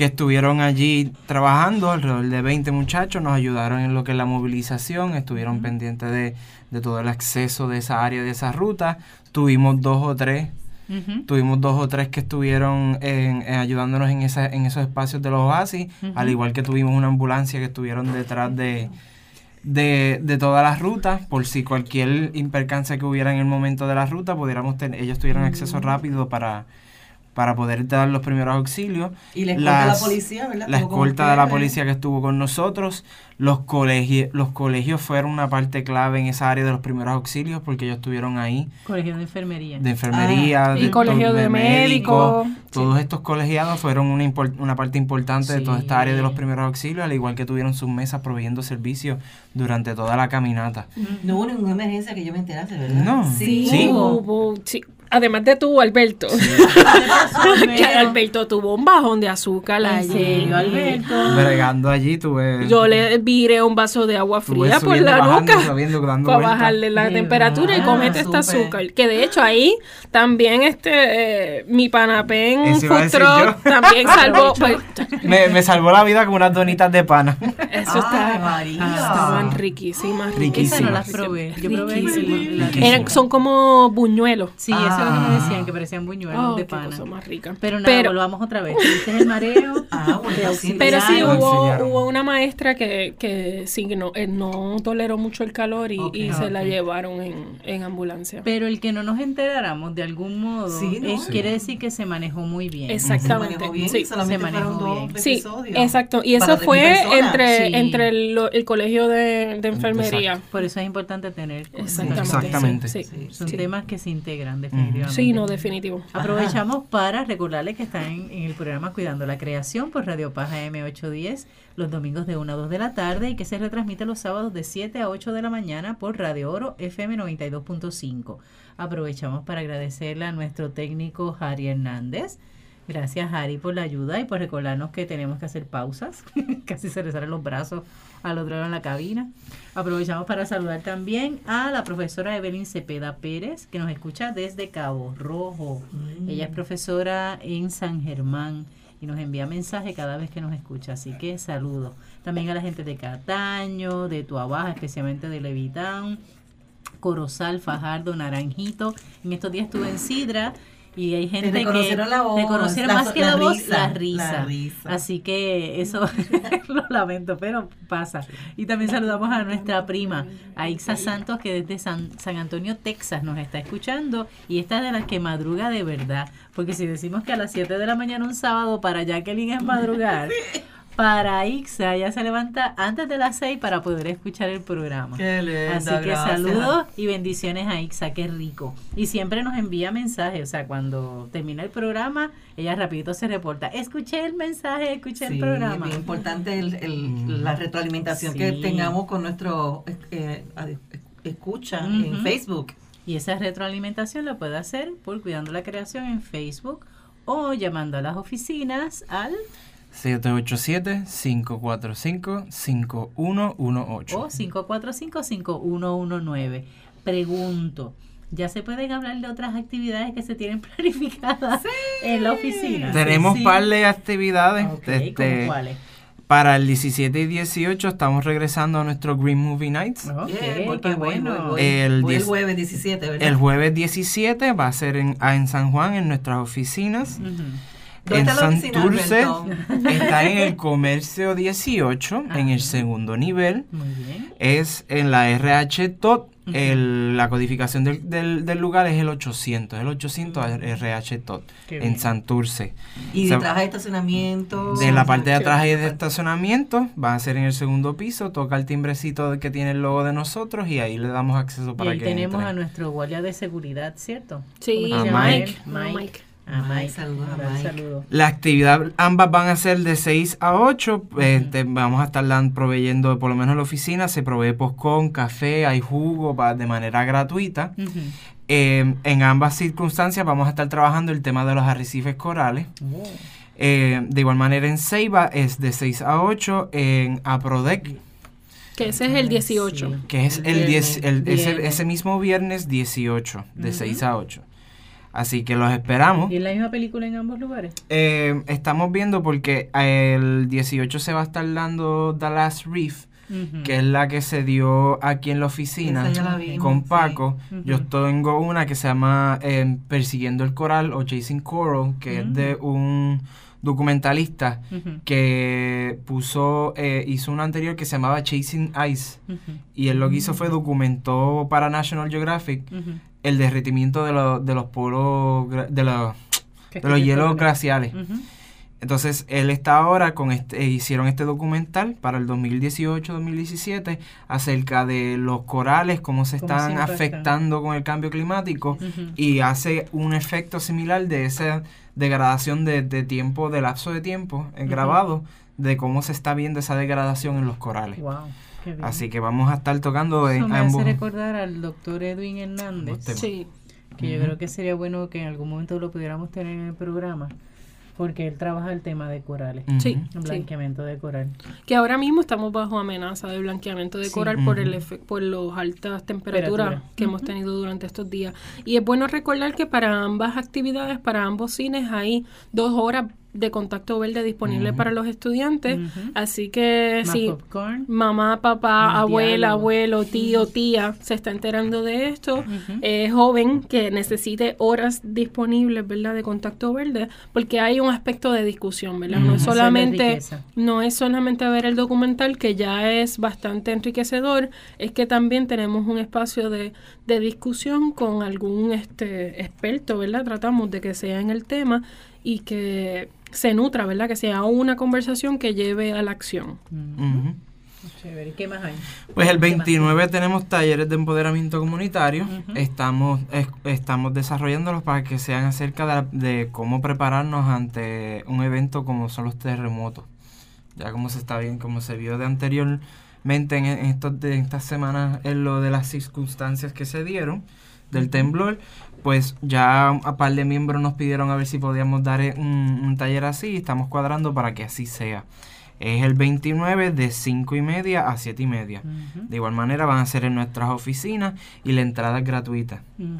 Que estuvieron allí trabajando, alrededor de 20 muchachos, nos ayudaron en lo que es la movilización, estuvieron pendientes de, de todo el acceso de esa área, de esa ruta. Tuvimos dos o tres, tuvimos dos o tres que estuvieron en- en ayudándonos en, esa, en esos espacios de los oasis, al igual que tuvimos una ambulancia que estuvieron detrás de, de, de todas las rutas, por si cualquier impercance que hubiera en el momento de la ruta, pudiéramos tener, ellos tuvieran acceso rápido para, para poder dar los primeros auxilios. Y la escolta de la Las- policía, ¿verdad? La escolta de la policía que estuvo con nosotros, los colegios, los colegios fueron una parte clave en esa área de los primeros auxilios porque ellos estuvieron ahí Colegio de enfermería. de enfermería, Ah, y colegio de médicos, Todos estos colegiados fueron una, una parte importante de toda esta área de los primeros auxilios, al igual que tuvieron sus mesas proveyendo servicios durante toda la caminata. No hubo ninguna emergencia que yo me enterase, ¿verdad? No. Sí. Sí. Hubo- sí. Además de tú, Alberto. (laughs) que Alberto tuvo un bajón de azúcar ¿En allí. serio, Alberto? Bregando allí tuve... Yo le viré un vaso de agua fría por la bajando, nuca subiendo, para bajarle la temperatura y comete este azúcar. Que de hecho ahí también este eh, mi panapén food truck también salvó. pues, Me, me salvó la vida con unas donitas de pana. eso María. estaban riquísimas. Riquísimas. Esas no las riquísimas. probé. Yo probé Riquísimas. Eran- son como buñuelos. Sí, eso es lo que me Ah. decían, que parecían buñuelos Oh, de qué pana. cosa más rica. Pero nada, Pero- volvamos otra vez. Tuviste el mareo. (laughs) Ah, bueno, sí. Pero sí hubo, hubo una maestra que, que sí que no, eh, no toleró mucho el calor y, Ok. y se la llevaron en, en ambulancia. Pero el que no nos enteráramos de algún modo Sí, ¿no? es- Sí. quiere decir que se manejó muy bien. Exacto. Se Exactamente, manejó bien, sí. Se manejó bien. Sí, exacto. Y eso 3.000 fue entre, Sí. entre el, lo- el colegio de, de enfermería. Exacto. Por eso es importante tener Exactamente. Exactamente. Sí, Sí. Son sí. temas que se integran definitivamente. Sí, no, definitivo. Aprovechamos para recordarles que están en, en el programa Cuidando la Creación por Radio Paz AM810 los domingos de 1 a 2 de la tarde y que se retransmite los sábados de 7 a 8 de la mañana por Radio Oro FM 92.5. Aprovechamos para agradecerle a nuestro técnico Harry Hernández. Gracias Harry por la ayuda y por recordarnos que tenemos que hacer pausas. (laughs) Casi se le salen los brazos al otro lado en la cabina. Aprovechamos para saludar también a la profesora Evelyn Cepeda Pérez, que nos escucha desde Cabo Rojo. Ella es profesora en San Germán y nos envía mensaje cada vez que nos escucha. Así que saludos. También a la gente de Cataño, de Tuabaja, especialmente de Levitán, Corozal, Fajardo, Naranjito. En estos días estuve en Sidra y hay gente que reconocieron la voz, reconocieron la- más que la la, voz, risa, la risa. la risa. Así que eso (laughs) lo lamento, pero pasa. Y también saludamos a nuestra prima, a Ixa Santos, que desde San, San Antonio, Texas, nos está escuchando. Y esta es de las que madruga de verdad. Porque si decimos que a las 7 de la mañana un sábado para Jacqueline es madrugar, (laughs) para Ixa ya se levanta antes de las 6 para poder escuchar el programa. Qué lindo, Así que gracias. saludos y bendiciones a Ixa, qué rico. Y siempre nos envía mensajes, o sea, cuando termina el programa, ella rapidito se reporta, escuché el mensaje, escuché el programa. es importante el, el- la retroalimentación que tengamos con nuestro eh, eh, escucha en. Facebook. Y esa retroalimentación la puede hacer por Cuidando la Creación en Facebook o llamando a las oficinas al 787-545-5118. o 545-5119. Pregunto, ¿ya se pueden hablar de otras actividades que se tienen (laughs) planificadas en la oficina? Tenemos Sí. par de actividades. Ok, este, ¿cómo cuáles? para el 17 y 18 estamos regresando a nuestro Green Movie Nights. Ok, Yeah, voy, qué voy, voy, bueno. voy. El Voy el jueves 17, ¿verdad? El jueves 17 va a ser en, ah, en San Juan, en nuestras oficinas. Ujú. ¿Dónde en Santurce está en el comercio 18, en el segundo nivel. Muy bien. Es en la RH TOT. el- la codificación del, del, del lugar es el 800. El 800 RH TOT Qué en bien. Santurce. Y O sea, detrás de estacionamiento. De la parte de atrás y de estacionamiento, va a ser en el segundo piso, toca el timbrecito que tiene el logo de nosotros y ahí le damos acceso Y para ahí que tenemos entre. a nuestro guardia de seguridad, ¿cierto? Sí, ¿Cómo se A Mike. Mike. Mike. A Mike, saludos a Mike. saludo. La actividad ambas van a ser de 6 a 8. Este, vamos a estar dan- proveyendo, por lo menos en la oficina, se provee postcón, café, hay jugo pa- de manera gratuita. Ujú. Eh, en ambas circunstancias vamos a estar trabajando el tema de los arrecifes corales. Oh. Eh, de igual manera en Ceiba es de 6 a 8. En Aprodec, Que ese es el 18. Sí. que es el 10, el- ese, ese mismo viernes 18, de 6 a 8. Así que los esperamos. ¿Y es la misma película en ambos lugares? Eh, estamos viendo porque el 18 se va a estar dando The Last Reef, que es la que se dio aquí en la oficina Esa ya la vimos, con sí. Paco. Ujú. Yo tengo una que se llama eh, Persiguiendo el Coral o Chasing Coral, que es de un documentalista que puso, eh, hizo una anterior que se llamaba Chasing Ice. Y él lo que hizo fue documentó para National Geographic. El derretimiento de, los de los polos, de los, ¿Qué de los hielos glaciales. Entonces, él está ahora con este, eh, hicieron este documental para el 2018-2017 acerca de los corales, cómo se están afectando con el cambio climático y hace un efecto similar de esa degradación de, de tiempo, de lapso de tiempo eh, grabado, de cómo se está viendo esa degradación en los corales. Wow. Así que vamos a estar tocando Eso en me ambos. hace recordar al doctor Edwin Hernández. Sí. que yo creo que sería bueno que en algún momento lo pudiéramos tener en el programa, porque él trabaja el tema de corales. Sí. el blanqueamiento de coral. Que ahora mismo estamos bajo amenaza de blanqueamiento de Sí. coral por el por las altas temperaturas Temperatura. que hemos tenido durante estos días. Y es bueno recordar que para ambas actividades, para ambos cines, hay dos horas de contacto verde disponible para los estudiantes. Así que si popcorn. mamá, papá, Más abuela, diálogo. abuelo, tío, (laughs) tía se está enterando de esto, eh, joven que necesite horas disponibles, ¿verdad? De contacto verde, porque hay un aspecto de discusión, ¿verdad? No es solamente no es solamente ver el documental que ya es bastante enriquecedor, es que también tenemos un espacio de, de discusión con algún este experto, ¿verdad? Tratamos de que sea en el tema y que se nutra, ¿verdad? Que sea una conversación que lleve a la acción. Chévere. ¿Y qué más hay? Pues el ¿Qué más? 29 tenemos talleres de empoderamiento comunitario. Ujú. Estamos es- estamos desarrollándolos para que sean acerca de, de cómo prepararnos ante un evento como son los terremotos. Ya como se está bien, como se vio de anteriormente en, en estos de estas semanas en lo de las circunstancias que se dieron del temblor, pues ya a par de miembros nos pidieron a ver si podíamos dar eh, un, un taller así y estamos cuadrando para que así sea. Es el 29 de 5 y media a 7 y media. De igual manera van a ser en nuestras oficinas y la entrada es gratuita. Ujú.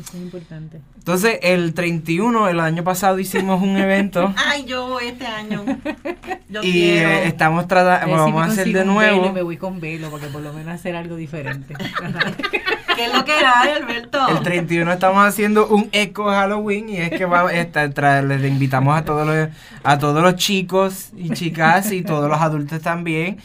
Eso es importante. Entonces, el 31, el año pasado hicimos un evento (laughs) Ay, yo voy este año. (laughs) Yo y quiero. eh, estamos tratando, si vamos a hacer de un velo nuevo. me voy con velo, porque por lo menos hacer algo diferente. (laughs) ¿Qué es lo que hay, Alberto? El 31 estamos haciendo un eco Halloween y es que vamos, esta- tra- les invitamos a todos los a todos los chicos y chicas y todos los adultos también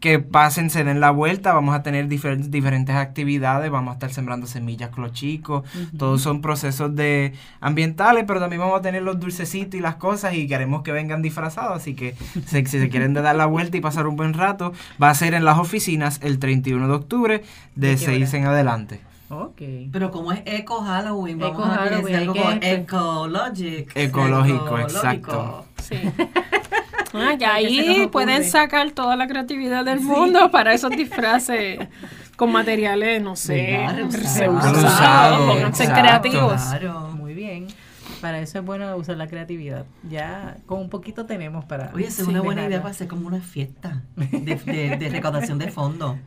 que pasen, se den la vuelta, vamos a tener difer- diferentes actividades, vamos a estar sembrando semillas con los chicos, todos son procesos de ambientales, pero también vamos a tener los dulcecitos y las cosas y queremos que vengan disfrazados, así que se- si se quieren de dar la vuelta y pasar un buen rato, va a ser en las oficinas el 31 de octubre de ¿De qué 6 hora? en adelante. ok. Pero como es Eco Halloween, vamos Eco a Halloween, algo. Ecológico, Ecológico. exacto. Sí. (laughs) Ah, ya Ay, ¿qué se nos ahí pueden sacar toda la creatividad del mundo para esos disfraces con materiales, no sé, reusados. Pónganse creativos. Claro. Muy bien. Para eso es bueno usar la creatividad. Ya con un poquito tenemos para. Oye, es una buena idea para hacer como una fiesta de, de, de recaudación de fondos. (laughs)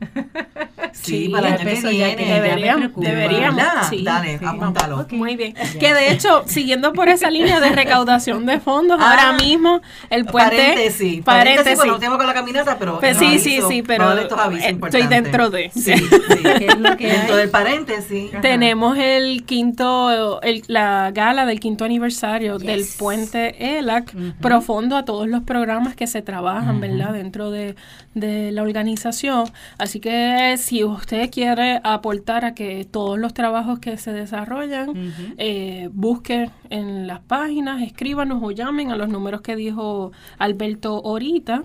Sí, Sí, para el ya año que ya que viene. deberíamos, deberíamos. Dale, Sí. apúntalo. Muy bien. Que de hecho, siguiendo por esa línea de recaudación de fondos, Ah, ahora mismo el puente. Paréntesis. Paréntesis. Paréntesis. Bueno, tengo con la caminata, pero. Pues sí, sí, sí, pero todos estos avisos eh, estoy dentro de. Sí, (laughs) sí. ¿Qué es lo que Dentro hay? del paréntesis. Ajá. Tenemos el quinto, el- la gala del quinto aniversario Yes. del puente ELAC, profundo a todos los programas que se trabajan. ¿verdad? Dentro de, de la organización. Así que si usted quiere aportar a que todos los trabajos que se desarrollan, Ujú. eh, busque en las páginas, escríbanos o llamen a los números que dijo Alberto ahorita.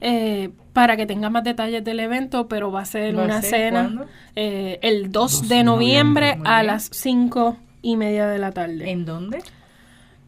Eh, para que tenga más detalles del evento, pero va a ser ¿Va a una ser cena eh, el 2, 2 de noviembre noviembre. A las 5 y media de la tarde. ¿En dónde?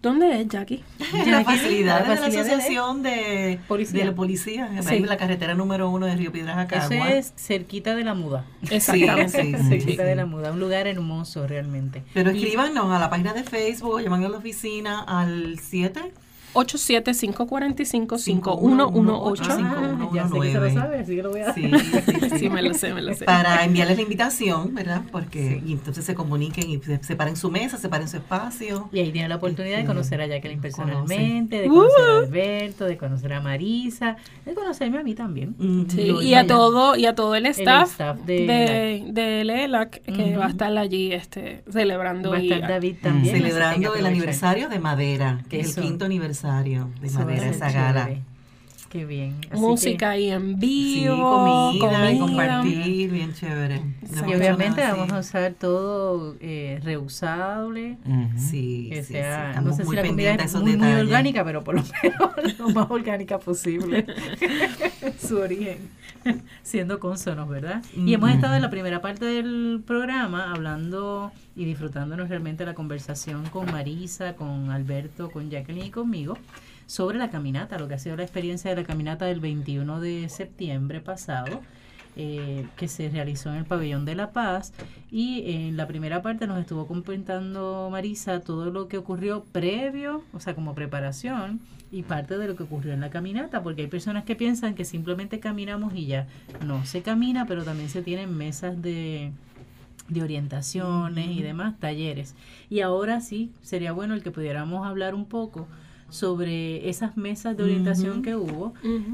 ¿Dónde es, Jackie? En (laughs) la de la facilidad de- Asociación de Policía. de la Policía, en Sí. la carretera número uno de Río Piedras a Eso es cerquita de la muda. Exactamente. Sí, sí, cerquita sí. de la muda. Un lugar hermoso realmente. Pero Y- escríbanos a la página de Facebook llaman a la oficina al 7 87-545-5118. Ah, ya sé que se lo sabe, así que lo voy a (laughs) Sí, sí, sí. Sí, me lo sé, me lo sé. Para enviarles la invitación, ¿verdad? Porque y entonces se comuniquen y se separen su mesa, separen su espacio. Y ahí tiene la oportunidad de Este, conocer a Jacqueline conoce. personalmente, de conocer a Alberto, de conocer a Marisa, de conocerme a mí también. Y a todo y a todo el staff, staff de, de de, LELAC que va a estar allí este celebrando Va a y estar David también. Celebrando el aniversario de Madera, que es el quinto aniversario de Eso va a Madera, ser esa gala. chévere. Qué bien. Así música ahí en Sí, vivo, comida, y comida. compartir, bien chévere. No y obviamente nada vamos a usar todo eh, reusable. Sí, Que sí, sea, sí, no estamos sé si muy la comida pendientes de es esos muy, orgánica, pero por lo (laughs) menos lo más orgánica posible. (laughs) Su origen, (laughs) siendo consonos, ¿verdad? Y hemos estado en la primera parte del programa hablando y disfrutándonos realmente la conversación con Marisa, con Alberto, con Jacqueline y conmigo sobre la caminata, lo que ha sido la experiencia de la caminata del 21 de septiembre pasado. eh, que se realizó en el pabellón de la paz y en la primera parte nos estuvo comentando Marisa todo lo que ocurrió previo, o sea, como preparación y parte de lo que ocurrió en la caminata, porque hay personas que piensan que simplemente caminamos y ya. No, se camina, pero también se tienen mesas de, de orientaciones y demás, talleres. Y ahora sí, sería bueno el que pudiéramos hablar un poco sobre esas mesas de orientación que hubo,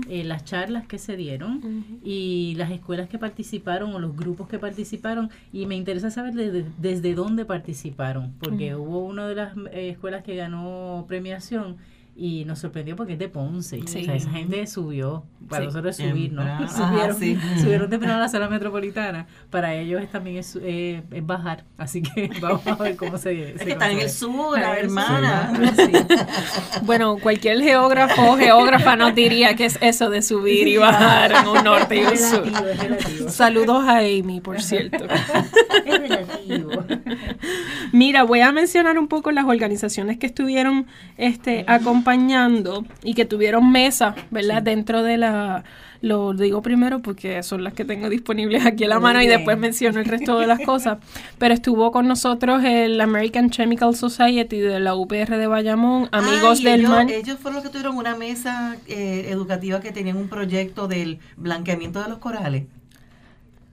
eh, las charlas que se dieron y las escuelas que participaron o los grupos que participaron. Y me interesa saber desde, desde dónde participaron porque hubo una de las eh, escuelas que ganó premiación y nos sorprendió porque es de Ponce Sí. o sea, esa gente subió para Sí. nosotros es subir ¿no? (laughs) Subieron, Ajá, sí. subieron temprano a la sala metropolitana para ellos es también es, eh, es bajar así que (laughs) vamos a ver cómo se, Es se que está en el sur, el hermana. sur, sí. (laughs) Bueno, cualquier geógrafo o geógrafa nos diría que es eso de subir y bajar en un norte y un es sur. relativo, es relativo. Saludos a Amy, por cierto. es relativo Mira, voy a mencionar un poco las organizaciones que estuvieron este, acompañando y que tuvieron mesa, ¿verdad? Dentro de la... Lo digo primero porque son las que tengo disponibles aquí a la Muy mano y después menciono el resto de las (laughs) cosas. Pero estuvo con nosotros el American Chemical Society de la UPR de Bayamón, Amigos Ay, del ellos, Mar. Ellos fueron los que tuvieron una mesa eh, educativa que tenían un proyecto del blanqueamiento de los corales.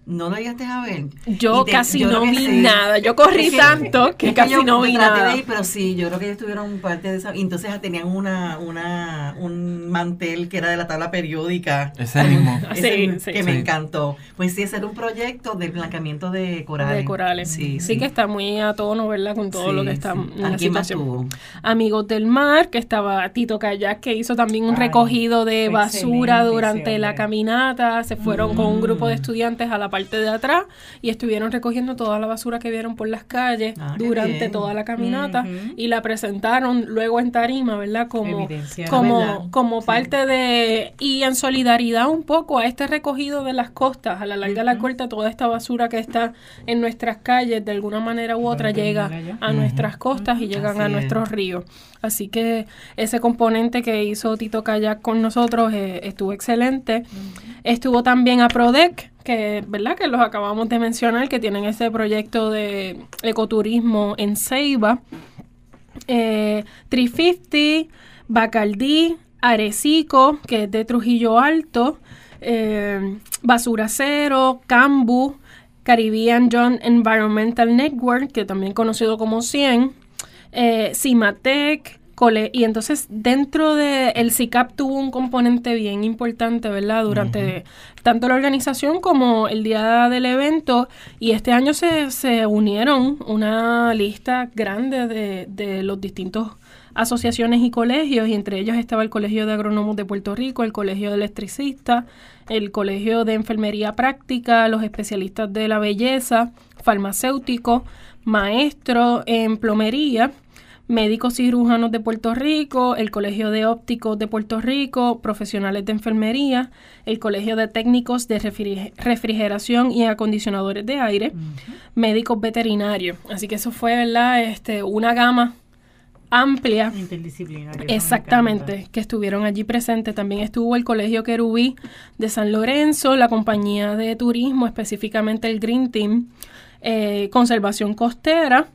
¿No lo llegaste a ver? Yo te- casi yo no que vi sí. nada. Yo corrí Es que- tanto que es casi yo no vi traté de nada. ir, pero sí, yo creo que ellos tuvieron parte de esa. y Entonces tenían una, una, un mantel que era de la tabla periódica. Ese mismo. (laughs) Ese Sí, sí. que me encantó. Pues sí, ese era un proyecto del blanqueamiento de corales. de corales. Sí, Sí, que está muy a tono, ¿verdad? Con todo Sí, lo que está sí. en la ¿A quién más situación. tuvo? Amigos del Mar, que estaba Tito Kayak, que hizo también un Ay, recogido de basura durante la caminata. Se fueron con un grupo de Mm. estudiantes a la parte de atrás y estuvieron recogiendo toda la basura que vieron por las calles Ah, durante toda la caminata y la presentaron luego en tarima, ¿verdad? Como, como, ¿verdad? como parte de... Y en solidaridad un poco a este recogido de las costas, a la larga y a la corta, toda esta basura que está en nuestras calles, de alguna manera u otra, llega a nuestras costas y llegan Así a es. nuestros ríos. Así que ese componente que hizo Tito Kayak con nosotros eh, estuvo excelente. Estuvo también a Prodec, que verdad que los acabamos de mencionar, que tienen ese proyecto de ecoturismo en Ceiba. Eh, 350, Bacardí, Arecico, que es de Trujillo Alto, eh, Basura Cero, Cambu, Caribbean John Environmental Network, que también conocido como 100, eh, Cimatec, Cole, y entonces dentro de el CICAP tuvo un componente bien importante, ¿verdad? Durante tanto la organización como el día del evento, y este año se, se unieron una lista grande de, de los distintos asociaciones y colegios, y entre ellos estaba el Colegio de Agrónomos de Puerto Rico, el Colegio de Electricistas, el Colegio de Enfermería Práctica, los especialistas de la belleza, farmacéuticos, maestros en plomería, médicos cirujanos de Puerto Rico, el Colegio de Ópticos de Puerto Rico, profesionales de enfermería, el Colegio de Técnicos de refri- Refrigeración y Acondicionadores de Aire, médicos veterinarios. Así que eso fue, ¿verdad? Este, una gama amplia me Exactamente, que estuvieron allí presentes. También estuvo el Colegio Querubí de San Lorenzo, la compañía de turismo, específicamente el Green Team, eh, Conservación Costera,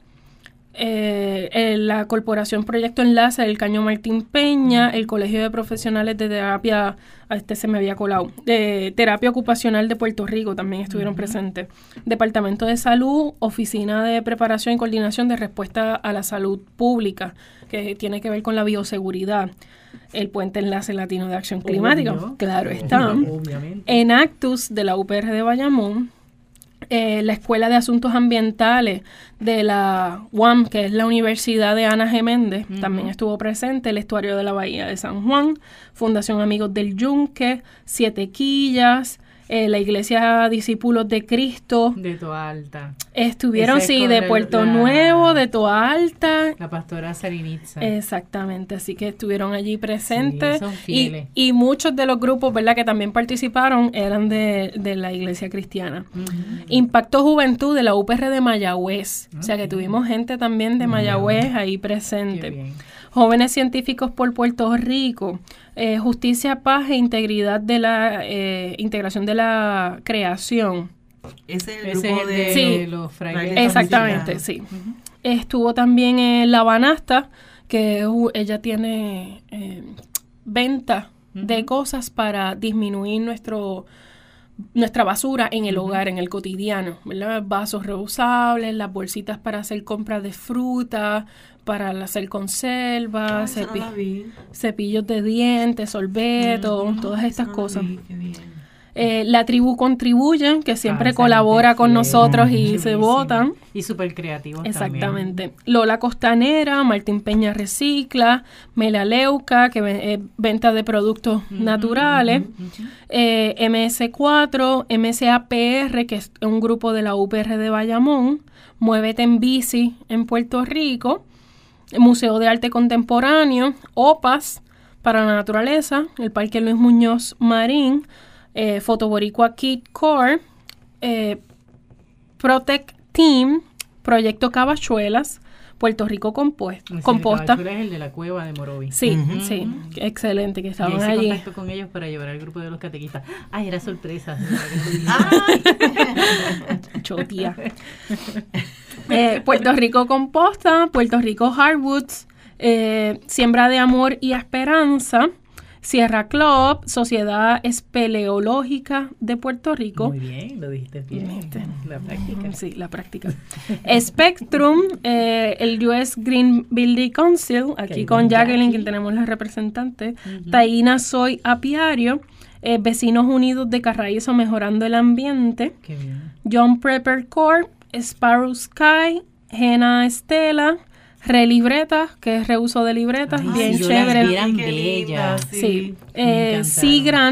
eh, eh, la Corporación Proyecto Enlace del Caño Martín Peña, el Colegio de Profesionales de Terapia, este se me había colado, de Terapia Ocupacional de Puerto Rico también estuvieron presentes, Departamento de Salud, Oficina de Preparación y Coordinación de Respuesta a la Salud Pública, que tiene que ver con la bioseguridad, el Puente Enlace Latino de Acción Climática, Obvio. claro está, Obviamente. en Actus de la UPR de Bayamón, eh, la Escuela de Asuntos Ambientales de la UAM, que es la Universidad de Ana Geméndez, también estuvo presente, el Estuario de la Bahía de San Juan, Fundación Amigos del Yunque, Siete Quillas, eh, la Iglesia Discípulos de Cristo, De Toa Alta. estuvieron, Ese sí, de Puerto la- Nuevo, de Toa Alta, La pastora Sarinitza. Exactamente, así que estuvieron allí presentes son y, fieles. y muchos de los grupos, ¿verdad?, que también participaron eran de, de la iglesia cristiana. Impacto Juventud de la UPR de Mayagüez, o sea que tuvimos gente también de Mayagüez ahí Qué presente. bien. Jóvenes científicos por Puerto Rico, eh, justicia, paz e integridad de la eh, integración de la creación. Ese es el Ese grupo de, de Sí. los frailes. Exactamente, sí. Estuvo también en La Banasta, que uh, ella tiene eh, venta de cosas para disminuir nuestro nuestra basura en el hogar, en el cotidiano, ¿verdad? Vasos reusables, las bolsitas para hacer compras de fruta, para hacer Ay, conservas, cepi- vi. cepillos de dientes, sorbetos, todas estas no cosas. vi, qué bien. Eh, la tribu contribuye, que siempre Ah, esa colabora con nosotros y se votan. Y súper creativos también. Exactamente. Lola Costanera, Martín Peña Recicla, Melaleuca, que ve- eh, venta de productos naturales, eh, MS4, MSAPR, que es un grupo de la UPR de Bayamón, Muévete en Bici en Puerto Rico, Museo de Arte Contemporáneo, OPAS para la Naturaleza, el Parque Luis Muñoz Marín, eh, Fotoboricua Kid Core, eh, Protect Team, Proyecto Cabachuelas, Puerto Rico Compuest- Ese de Composta. Cabalchura es el de la cueva de Morovi. Sí, sí, excelente, que Y estaban hice allí. contacto con ellos para llevar al grupo de los catequistas. Ay, era sorpresa. (laughs) Chotía. (laughs) Eh, Puerto Rico Composta, Puerto Rico Hardwoods, eh, Siembra de Amor y Esperanza, Sierra Club, Sociedad Espeleológica de Puerto Rico. Muy bien, lo dijiste bien. Viste. La práctica. Sí, la práctica. Spectrum, eh, el US Green Building Council, aquí con Jacqueline, quien tenemos la representante. Taína Soy Apiario, eh, Vecinos Unidos de Carraízo Mejorando el Ambiente. Qué bien. John Prepper Corp, Sparrow Sky, Jena Estela, Relibreta, que es reuso de libretas, Ay, bien sí, yo las chévere. vi, eran bellas. Sí, eh,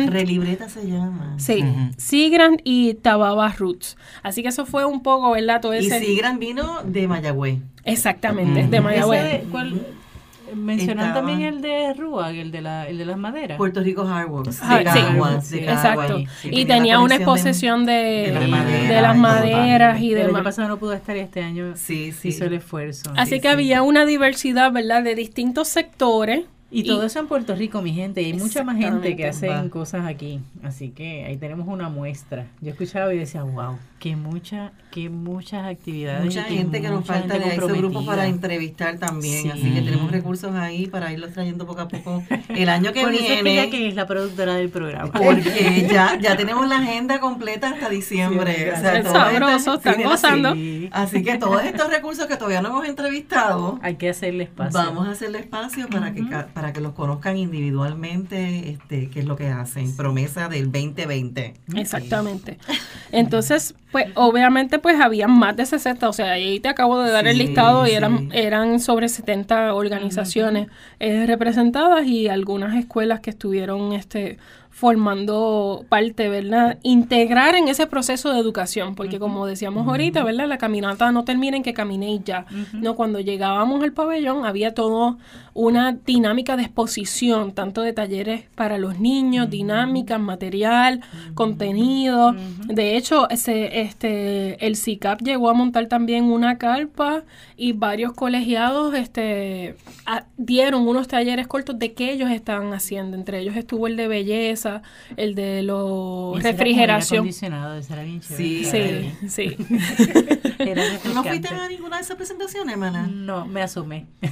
Relibreta se llama. sí, Ujú. Seagrand y Tababa Roots. Así que eso fue un poco, ¿verdad? Todo Y ese... Sigran vino de Mayagüez. Exactamente, de Ese Mayagüez. de- ¿cuál? Mencionan Estaba- también el de Rúa, el de, la, el de las maderas. Puerto Rico Hardworks. Ah, sí. Exacto. Sí, y tenía una de- exposición de, de de, las maderas, y y el año demás. pasado no pudo estar y este año Sí, sí. hizo el esfuerzo. Así Sí, que sí. había una diversidad, ¿verdad?, de distintos sectores. Y todo eso en Puerto Rico, mi gente. Y hay mucha más gente que hacen Va. cosas aquí. Así que ahí tenemos una muestra. Yo escuchaba y decía, wow, que mucha, que muchas actividades. Mucha gente que nos falta de ese grupo para entrevistar también. Sí. Así que tenemos recursos ahí para irlos trayendo poco a poco. (laughs) El año que Por eso es que ella viene. que es la productora del programa. Porque (laughs) ya, ya tenemos la agenda completa hasta diciembre. Sí, o sea, Es todas sabroso, están gozando. Sí. Así que todos estos recursos que todavía no hemos entrevistado, Hay que hacerle espacio. vamos a hacerle espacio para que para que los conozcan individualmente, este, qué es lo que hacen. Promesa del 2020. Exactamente. Entonces, pues obviamente pues había más de 60, o sea, ahí te acabo de dar el listado y sí. eran eran sobre 70 organizaciones eh, representadas y algunas escuelas que estuvieron este formando parte, ¿verdad? Integrar en ese proceso de educación, porque como decíamos ahorita, ¿verdad? La caminata no termina en que caminéis ya. No, cuando llegábamos al pabellón había todo una dinámica de exposición, tanto de talleres para los niños, dinámicas, material, contenido. De hecho, ese, este, el CICAP llegó a montar también una carpa y varios colegiados este, a- dieron unos talleres cortos de qué ellos estaban haciendo. Entre ellos estuvo el de belleza, el de los refrigeración. acondicionado, ese era bien Sí, chévere. Sí, sí. Era ¿Tú (laughs) no fuiste a ninguna de esas presentaciones, hermana? No, me.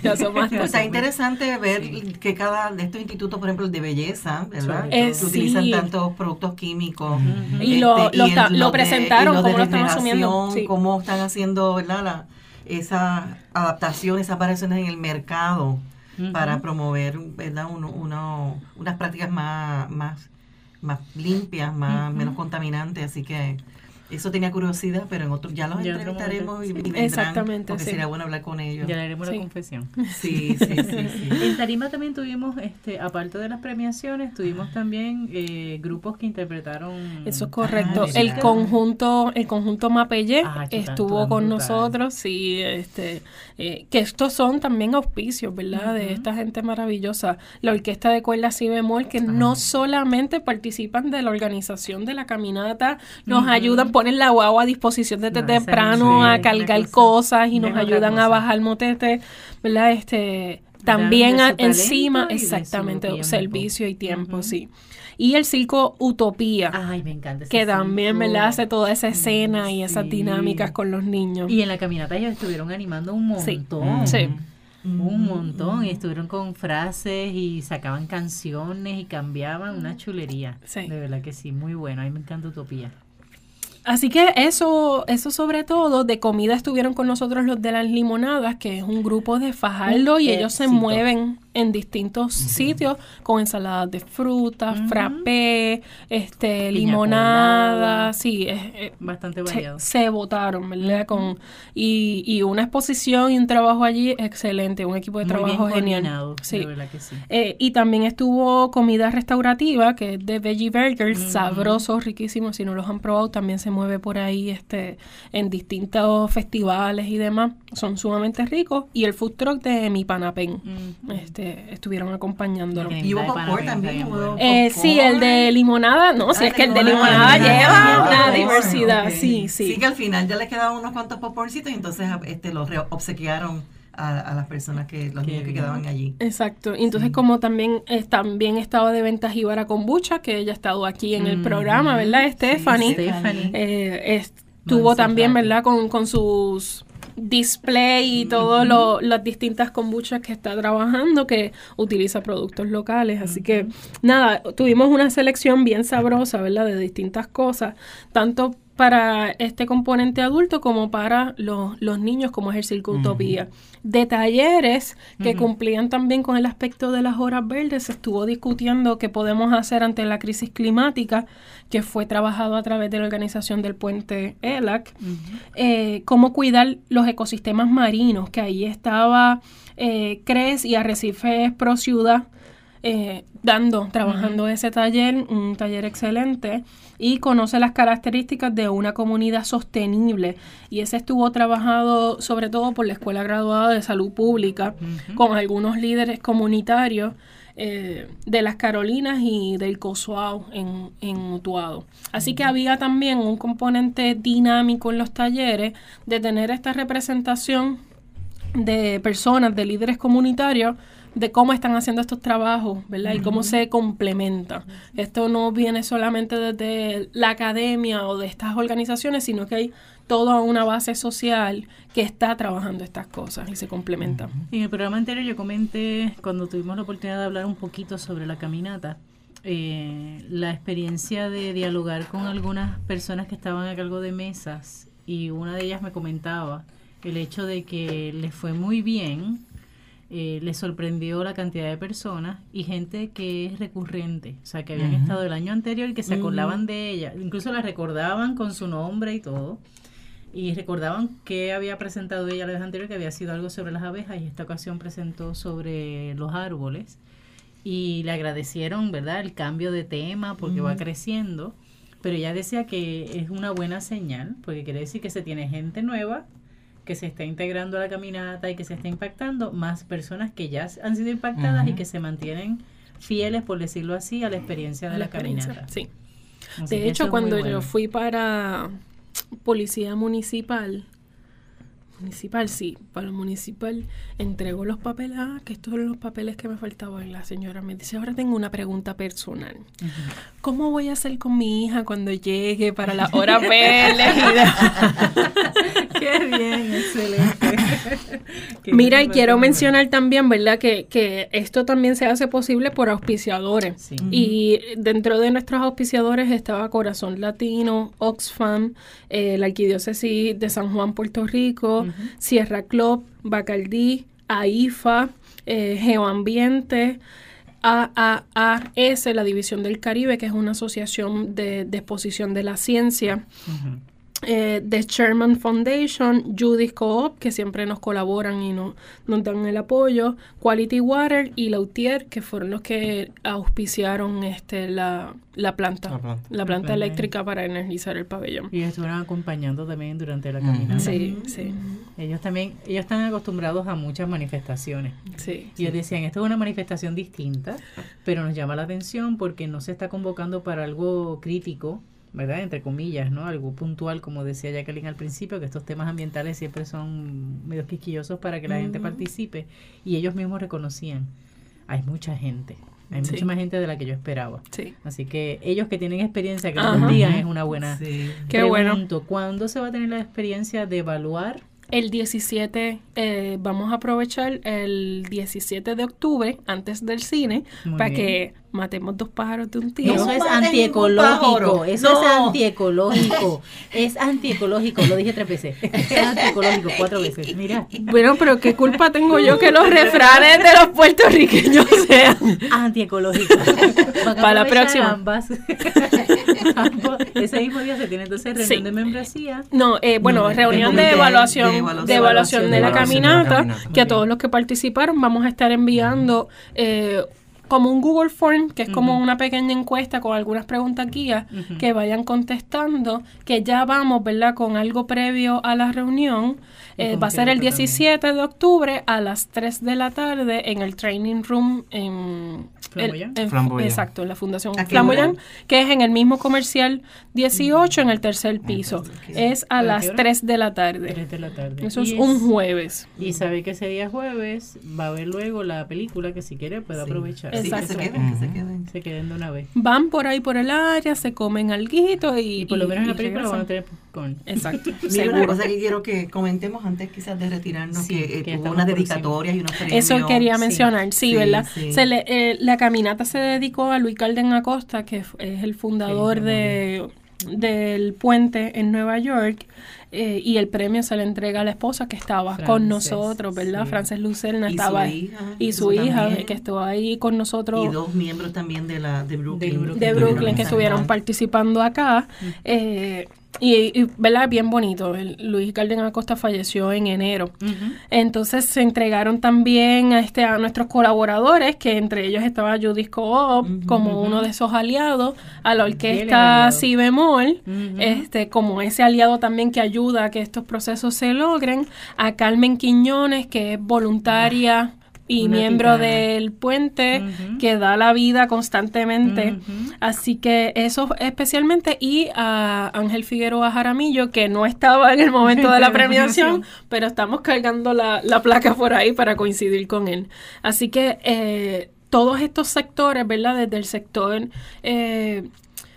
Te asomaste. Pues está interesante ver que cada de estos institutos, por ejemplo, el de belleza, ¿verdad? Eh, que utilizan sí. tantos productos químicos. Y lo- lo el- ta- lo los de- presentaron, y cómo lo están asumiendo, sí. Cómo están haciendo, ¿verdad? La, esa adaptación, esas variaciones en el mercado para promover, ¿verdad? Uno, uno, unas prácticas más, más, más limpias, más, menos contaminantes. Así que eso tenía curiosidad, pero en otro, ya los Ya entrevistaremos y, y vendrán, Exactamente, porque sí. sería bueno hablar con ellos. Ya le haremos Sí. la confesión. Sí, sí, sí, (laughs) sí. En Tarima también tuvimos, este, aparte de las premiaciones, tuvimos también eh, grupos que interpretaron. Eso es correcto. Ah, el conjunto, el conjunto Mapelle Ah, estuvo con brutal. nosotros, sí, este, eh, que estos son también auspicios, ¿verdad? De esta gente maravillosa. La orquesta de cuerdas si bemol, que no solamente participan de la organización de la caminata, nos ayudan, ponen la guagua a disposición desde No, temprano a cargar cosa. cosas y No nos ayudan a bajar motete, ¿verdad? Este, también a- encima, y exactamente, tiempo. servicio y tiempo, sí. Y el circo Utopía Ay, me encanta. ese que también, circo. ¿verdad? Hace toda esa escena y esas Sí. dinámicas con los niños. Y en la caminata ellos estuvieron animando un Sí. montón. Sí. Un montón. Y estuvieron con frases y sacaban canciones y cambiaban una chulería. Sí. De verdad que sí, muy bueno. A mí me encanta Utopía. Así que eso, eso sobre todo, de comida estuvieron con nosotros los de las limonadas, que es un grupo de Fajardo y ellos se mueven en distintos sitios con ensaladas de frutas, frappé, este, Piña limonada, colada. sí, es- es- Bastante variado. se votaron, ¿verdad? Con, y, y una exposición y un trabajo allí excelente, un equipo de Muy bien trabajo genial. Sí. De verdad que sí. Eh, y también estuvo comida restaurativa, que es de Veggie Burgers, sabroso, riquísimo. Si no los han probado, también se mueve por ahí este en distintos festivales y demás. Son sumamente ricos. Y el food truck de Mi Panapén este, estuvieron acompañándolo. Y hubo popcorn también. hubo. Eh, sí, el de limonada, no, si Ah, es que el de limonada, limonada lleva una diversidad, sí, sí. Sí, que al final ya les quedaban unos cuantos popcorncitos y entonces este, los obsequiaron a, a las personas que, los Qué niños que quedaban allí. Exacto. Y entonces como también eh, también estaba de venta Jíbara Kombucha, que ella ha estado aquí en el Mm. programa, ¿verdad, Stephanie? Stephanie. Eh, estuvo también, ¿verdad? Con, con sus display y todas las distintas kombuchas que está trabajando, que utiliza productos locales. Así que, nada, tuvimos una selección bien sabrosa, ¿verdad? De distintas cosas, tanto para este componente adulto como para los, los niños, como es el Circo Utopía. De talleres que cumplían también con el aspecto de las horas verdes, se estuvo discutiendo qué podemos hacer ante la crisis climática, que fue trabajado a través de la organización del puente ELAC, eh, cómo cuidar los ecosistemas marinos, que ahí estaba eh, CRES y Arrecifes Pro Ciudad, eh, dando, trabajando ese taller, un taller excelente, y conoce las características de una comunidad sostenible. Y ese estuvo trabajado sobre todo por la Escuela Graduada de Salud Pública, con algunos líderes comunitarios eh, de las Carolinas y del Cosuao en, en Utuado. Así que había también un componente dinámico en los talleres de tener esta representación de personas, de líderes comunitarios, de cómo están haciendo estos trabajos, ¿verdad? Y cómo se complementa. Esto no viene solamente desde la academia o de estas organizaciones, sino que hay toda una base social que está trabajando estas cosas y se complementa. En el programa anterior yo comenté, cuando tuvimos la oportunidad de hablar un poquito sobre la caminata, eh, la experiencia de dialogar con algunas personas que estaban a cargo de mesas y una de ellas me comentaba el hecho de que les fue muy bien, eh, les sorprendió la cantidad de personas y gente que es recurrente, o sea, que habían estado el año anterior y que se acordaban de ella, incluso la recordaban con su nombre y todo. Y recordaban que había presentado ella la vez anterior, que había sido algo sobre las abejas, y esta ocasión presentó sobre los árboles. y le agradecieron, ¿verdad?, el cambio de tema porque va creciendo. Pero ella decía que es una buena señal, porque quiere decir que se tiene gente nueva que se está integrando a la caminata y que se está impactando, más personas que ya han sido impactadas y que se mantienen fieles, por decirlo así, a la experiencia de la, experiencia, caminata. Sí. Así De hecho, cuando bueno. yo fui para policía municipal, municipal, sí, para la municipal, entregó los papeles, ah, que estos son los papeles que me faltaban. La señora me dice, ahora tengo una pregunta personal. ¿Cómo voy a hacer con mi hija cuando llegue para la hora elegida? (laughs) Qué bien, excelente. (laughs) Qué Mira, y quiero mencionar también, ¿verdad? Que, que esto también se hace posible por auspiciadores. Sí. Y dentro de nuestros auspiciadores estaba Corazón Latino, Oxfam, eh, la Arquidiócesis de San Juan, Puerto Rico, Sierra Club, Bacardí, AIFA, eh, Geoambiente, AAAS, la División del Caribe, que es una asociación de, exposición de la ciencia. Eh, The Sherman Foundation, Judith Co-op, que siempre nos colaboran y no- nos dan el apoyo, Quality Water y Lautier, que fueron los que auspiciaron este la, la planta, La planta. la planta planta. eléctrica para energizar el pabellón. Y estuvieron acompañando también durante la caminata. Sí, sí, Ellos también, ellos están acostumbrados a muchas manifestaciones. sí. Y ellos decían, esto es una manifestación distinta, pero nos llama la atención porque no se está convocando para algo crítico, ¿verdad? Entre comillas, ¿no? Algo puntual, como decía Jacqueline al principio, que estos temas ambientales siempre son medio quisquillosos para que la gente participe. Y ellos mismos reconocían, hay mucha gente, hay Sí. mucha más gente de la que yo esperaba. Sí. Así que ellos que tienen experiencia, que Ajá. nos digan, es una buena... Sí. Qué bueno. ¿Cuándo se va a tener la experiencia de evaluar? El 17, eh, vamos a aprovechar el 17 de octubre, antes del cine, Muy para bien. que matemos dos pájaros de un tiro. Eso es antiecológico, eso No. es antiecológico, (laughs) es antiecológico, lo dije tres veces, es antiecológico cuatro veces, mira, Bueno, pero qué culpa tengo yo que los refranes de los puertorriqueños (laughs) sean. antiecológico. Van a Para la próxima. (laughs) Ambas. Ese mismo día se tiene entonces reunión Sí. de membresía. No, eh, bueno, No, reunión de de evaluación, de evaluación de la evaluación de la caminata, caminata. que a todos los que participaron vamos a estar enviando eh, como un Google Form, que es como una pequeña encuesta con algunas preguntas guías que vayan contestando, que ya vamos, ¿verdad? Con algo previo a la reunión. Eh, va a ser el concreto también. 17 de octubre a las 3 de la tarde en el Training Room en... Flamboyant. en- Flamboyant. Exacto, en la Fundación ¿A qué Flamboyant, que es en el mismo comercial 18 en el tercer piso. Es a ¿A qué las hora? 3 de la tarde. Tres de la tarde. Eso es un jueves. Y sabe que ese día jueves va a haber luego la película que si quiere puede Sí. aprovechar. Sí, que Exacto. se queden, que se queden. Se queden de una vez. Van por ahí por el área, se comen alguito y, Y por lo menos en la película van a tener popcorn. Exacto, (laughs) Mira, una cosa que quiero que comentemos antes quizás de retirarnos, Sí, que, eh, que tuvo por dedicatorias y unos premios. Eso quería mencionar, sí, Sí, ¿verdad? sí. Se le- eh, la caminata se dedicó a Luis Calden Acosta, que es el fundador Sí, de, del puente en Nueva York, eh, y el premio se le entrega a la esposa que estaba con nosotros, ¿verdad? sí. Frances Lucerna Y su estaba hija, y su hija también. que estuvo ahí con nosotros Y dos miembros también de la de Brooklyn. Del Brooklyn. de Brooklyn que estuvieron participando acá. eh, y, y, ¿verdad? Bien bonito. El- Luis Calden Acosta falleció en enero. Entonces se entregaron también a, este, a nuestros colaboradores, que entre ellos estaba Judith Co-op como uno de esos aliados, a la orquesta. Si bemol, este, como ese aliado también que ayuda a que estos procesos se logren, a Carmen Quiñones, que es voluntaria y Una miembro titana. del puente, que da la vida constantemente. Así que eso especialmente y a Ángel Figueroa Jaramillo, que no estaba en el momento de (laughs) la premiación, pero estamos cargando la, la placa por ahí para coincidir con él. Así que eh, todos estos sectores, ¿verdad? Desde el sector... eh,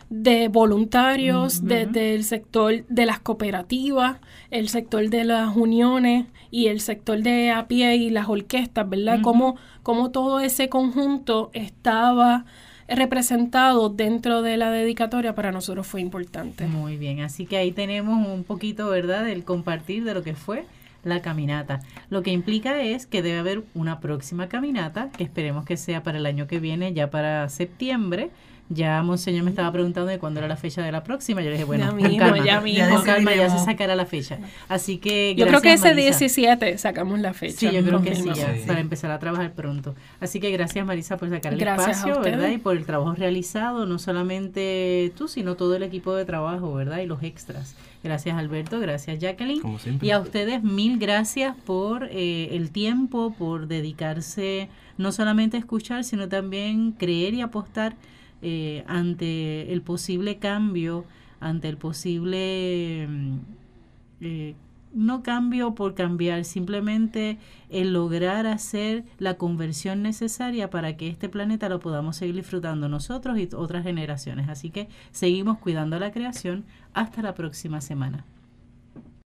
de voluntarios, desde el sector de las cooperativas, el sector de las uniones y el sector de a pie y las orquestas, ¿verdad? Cómo, cómo todo ese conjunto estaba representado dentro de la dedicatoria para nosotros fue importante. Muy bien, así que ahí tenemos un poquito, ¿verdad?, del compartir de lo que fue la caminata. Lo que implica es que debe haber una próxima caminata, que esperemos que sea para el año que viene, ya para septiembre, Ya Monseñor me estaba preguntando de cuándo era la fecha de la próxima. Yo le dije, bueno, Ya mismo, calma, ya con mismo. calma, ya se sacará la fecha. Así que Yo creo que ese Marisa. 17 sacamos la fecha. Sí, yo creo que sí, confirmamos. ya, Sí. para empezar a trabajar pronto. Así que gracias Marisa por sacar el Gracias espacio. ¿verdad? Y por el trabajo realizado, no solamente tú, sino todo el equipo de trabajo, ¿verdad? Y los extras. Gracias Alberto, gracias Jacqueline. Como siempre. Y a ustedes mil gracias por eh, el tiempo, por dedicarse no solamente a escuchar, sino también creer y apostar eh, ante el posible cambio, ante el posible... mm, eh, no cambio por cambiar, simplemente el lograr hacer la conversión necesaria para que este planeta lo podamos seguir disfrutando nosotros y otras generaciones. Así que seguimos cuidando la creación. Hasta la próxima semana.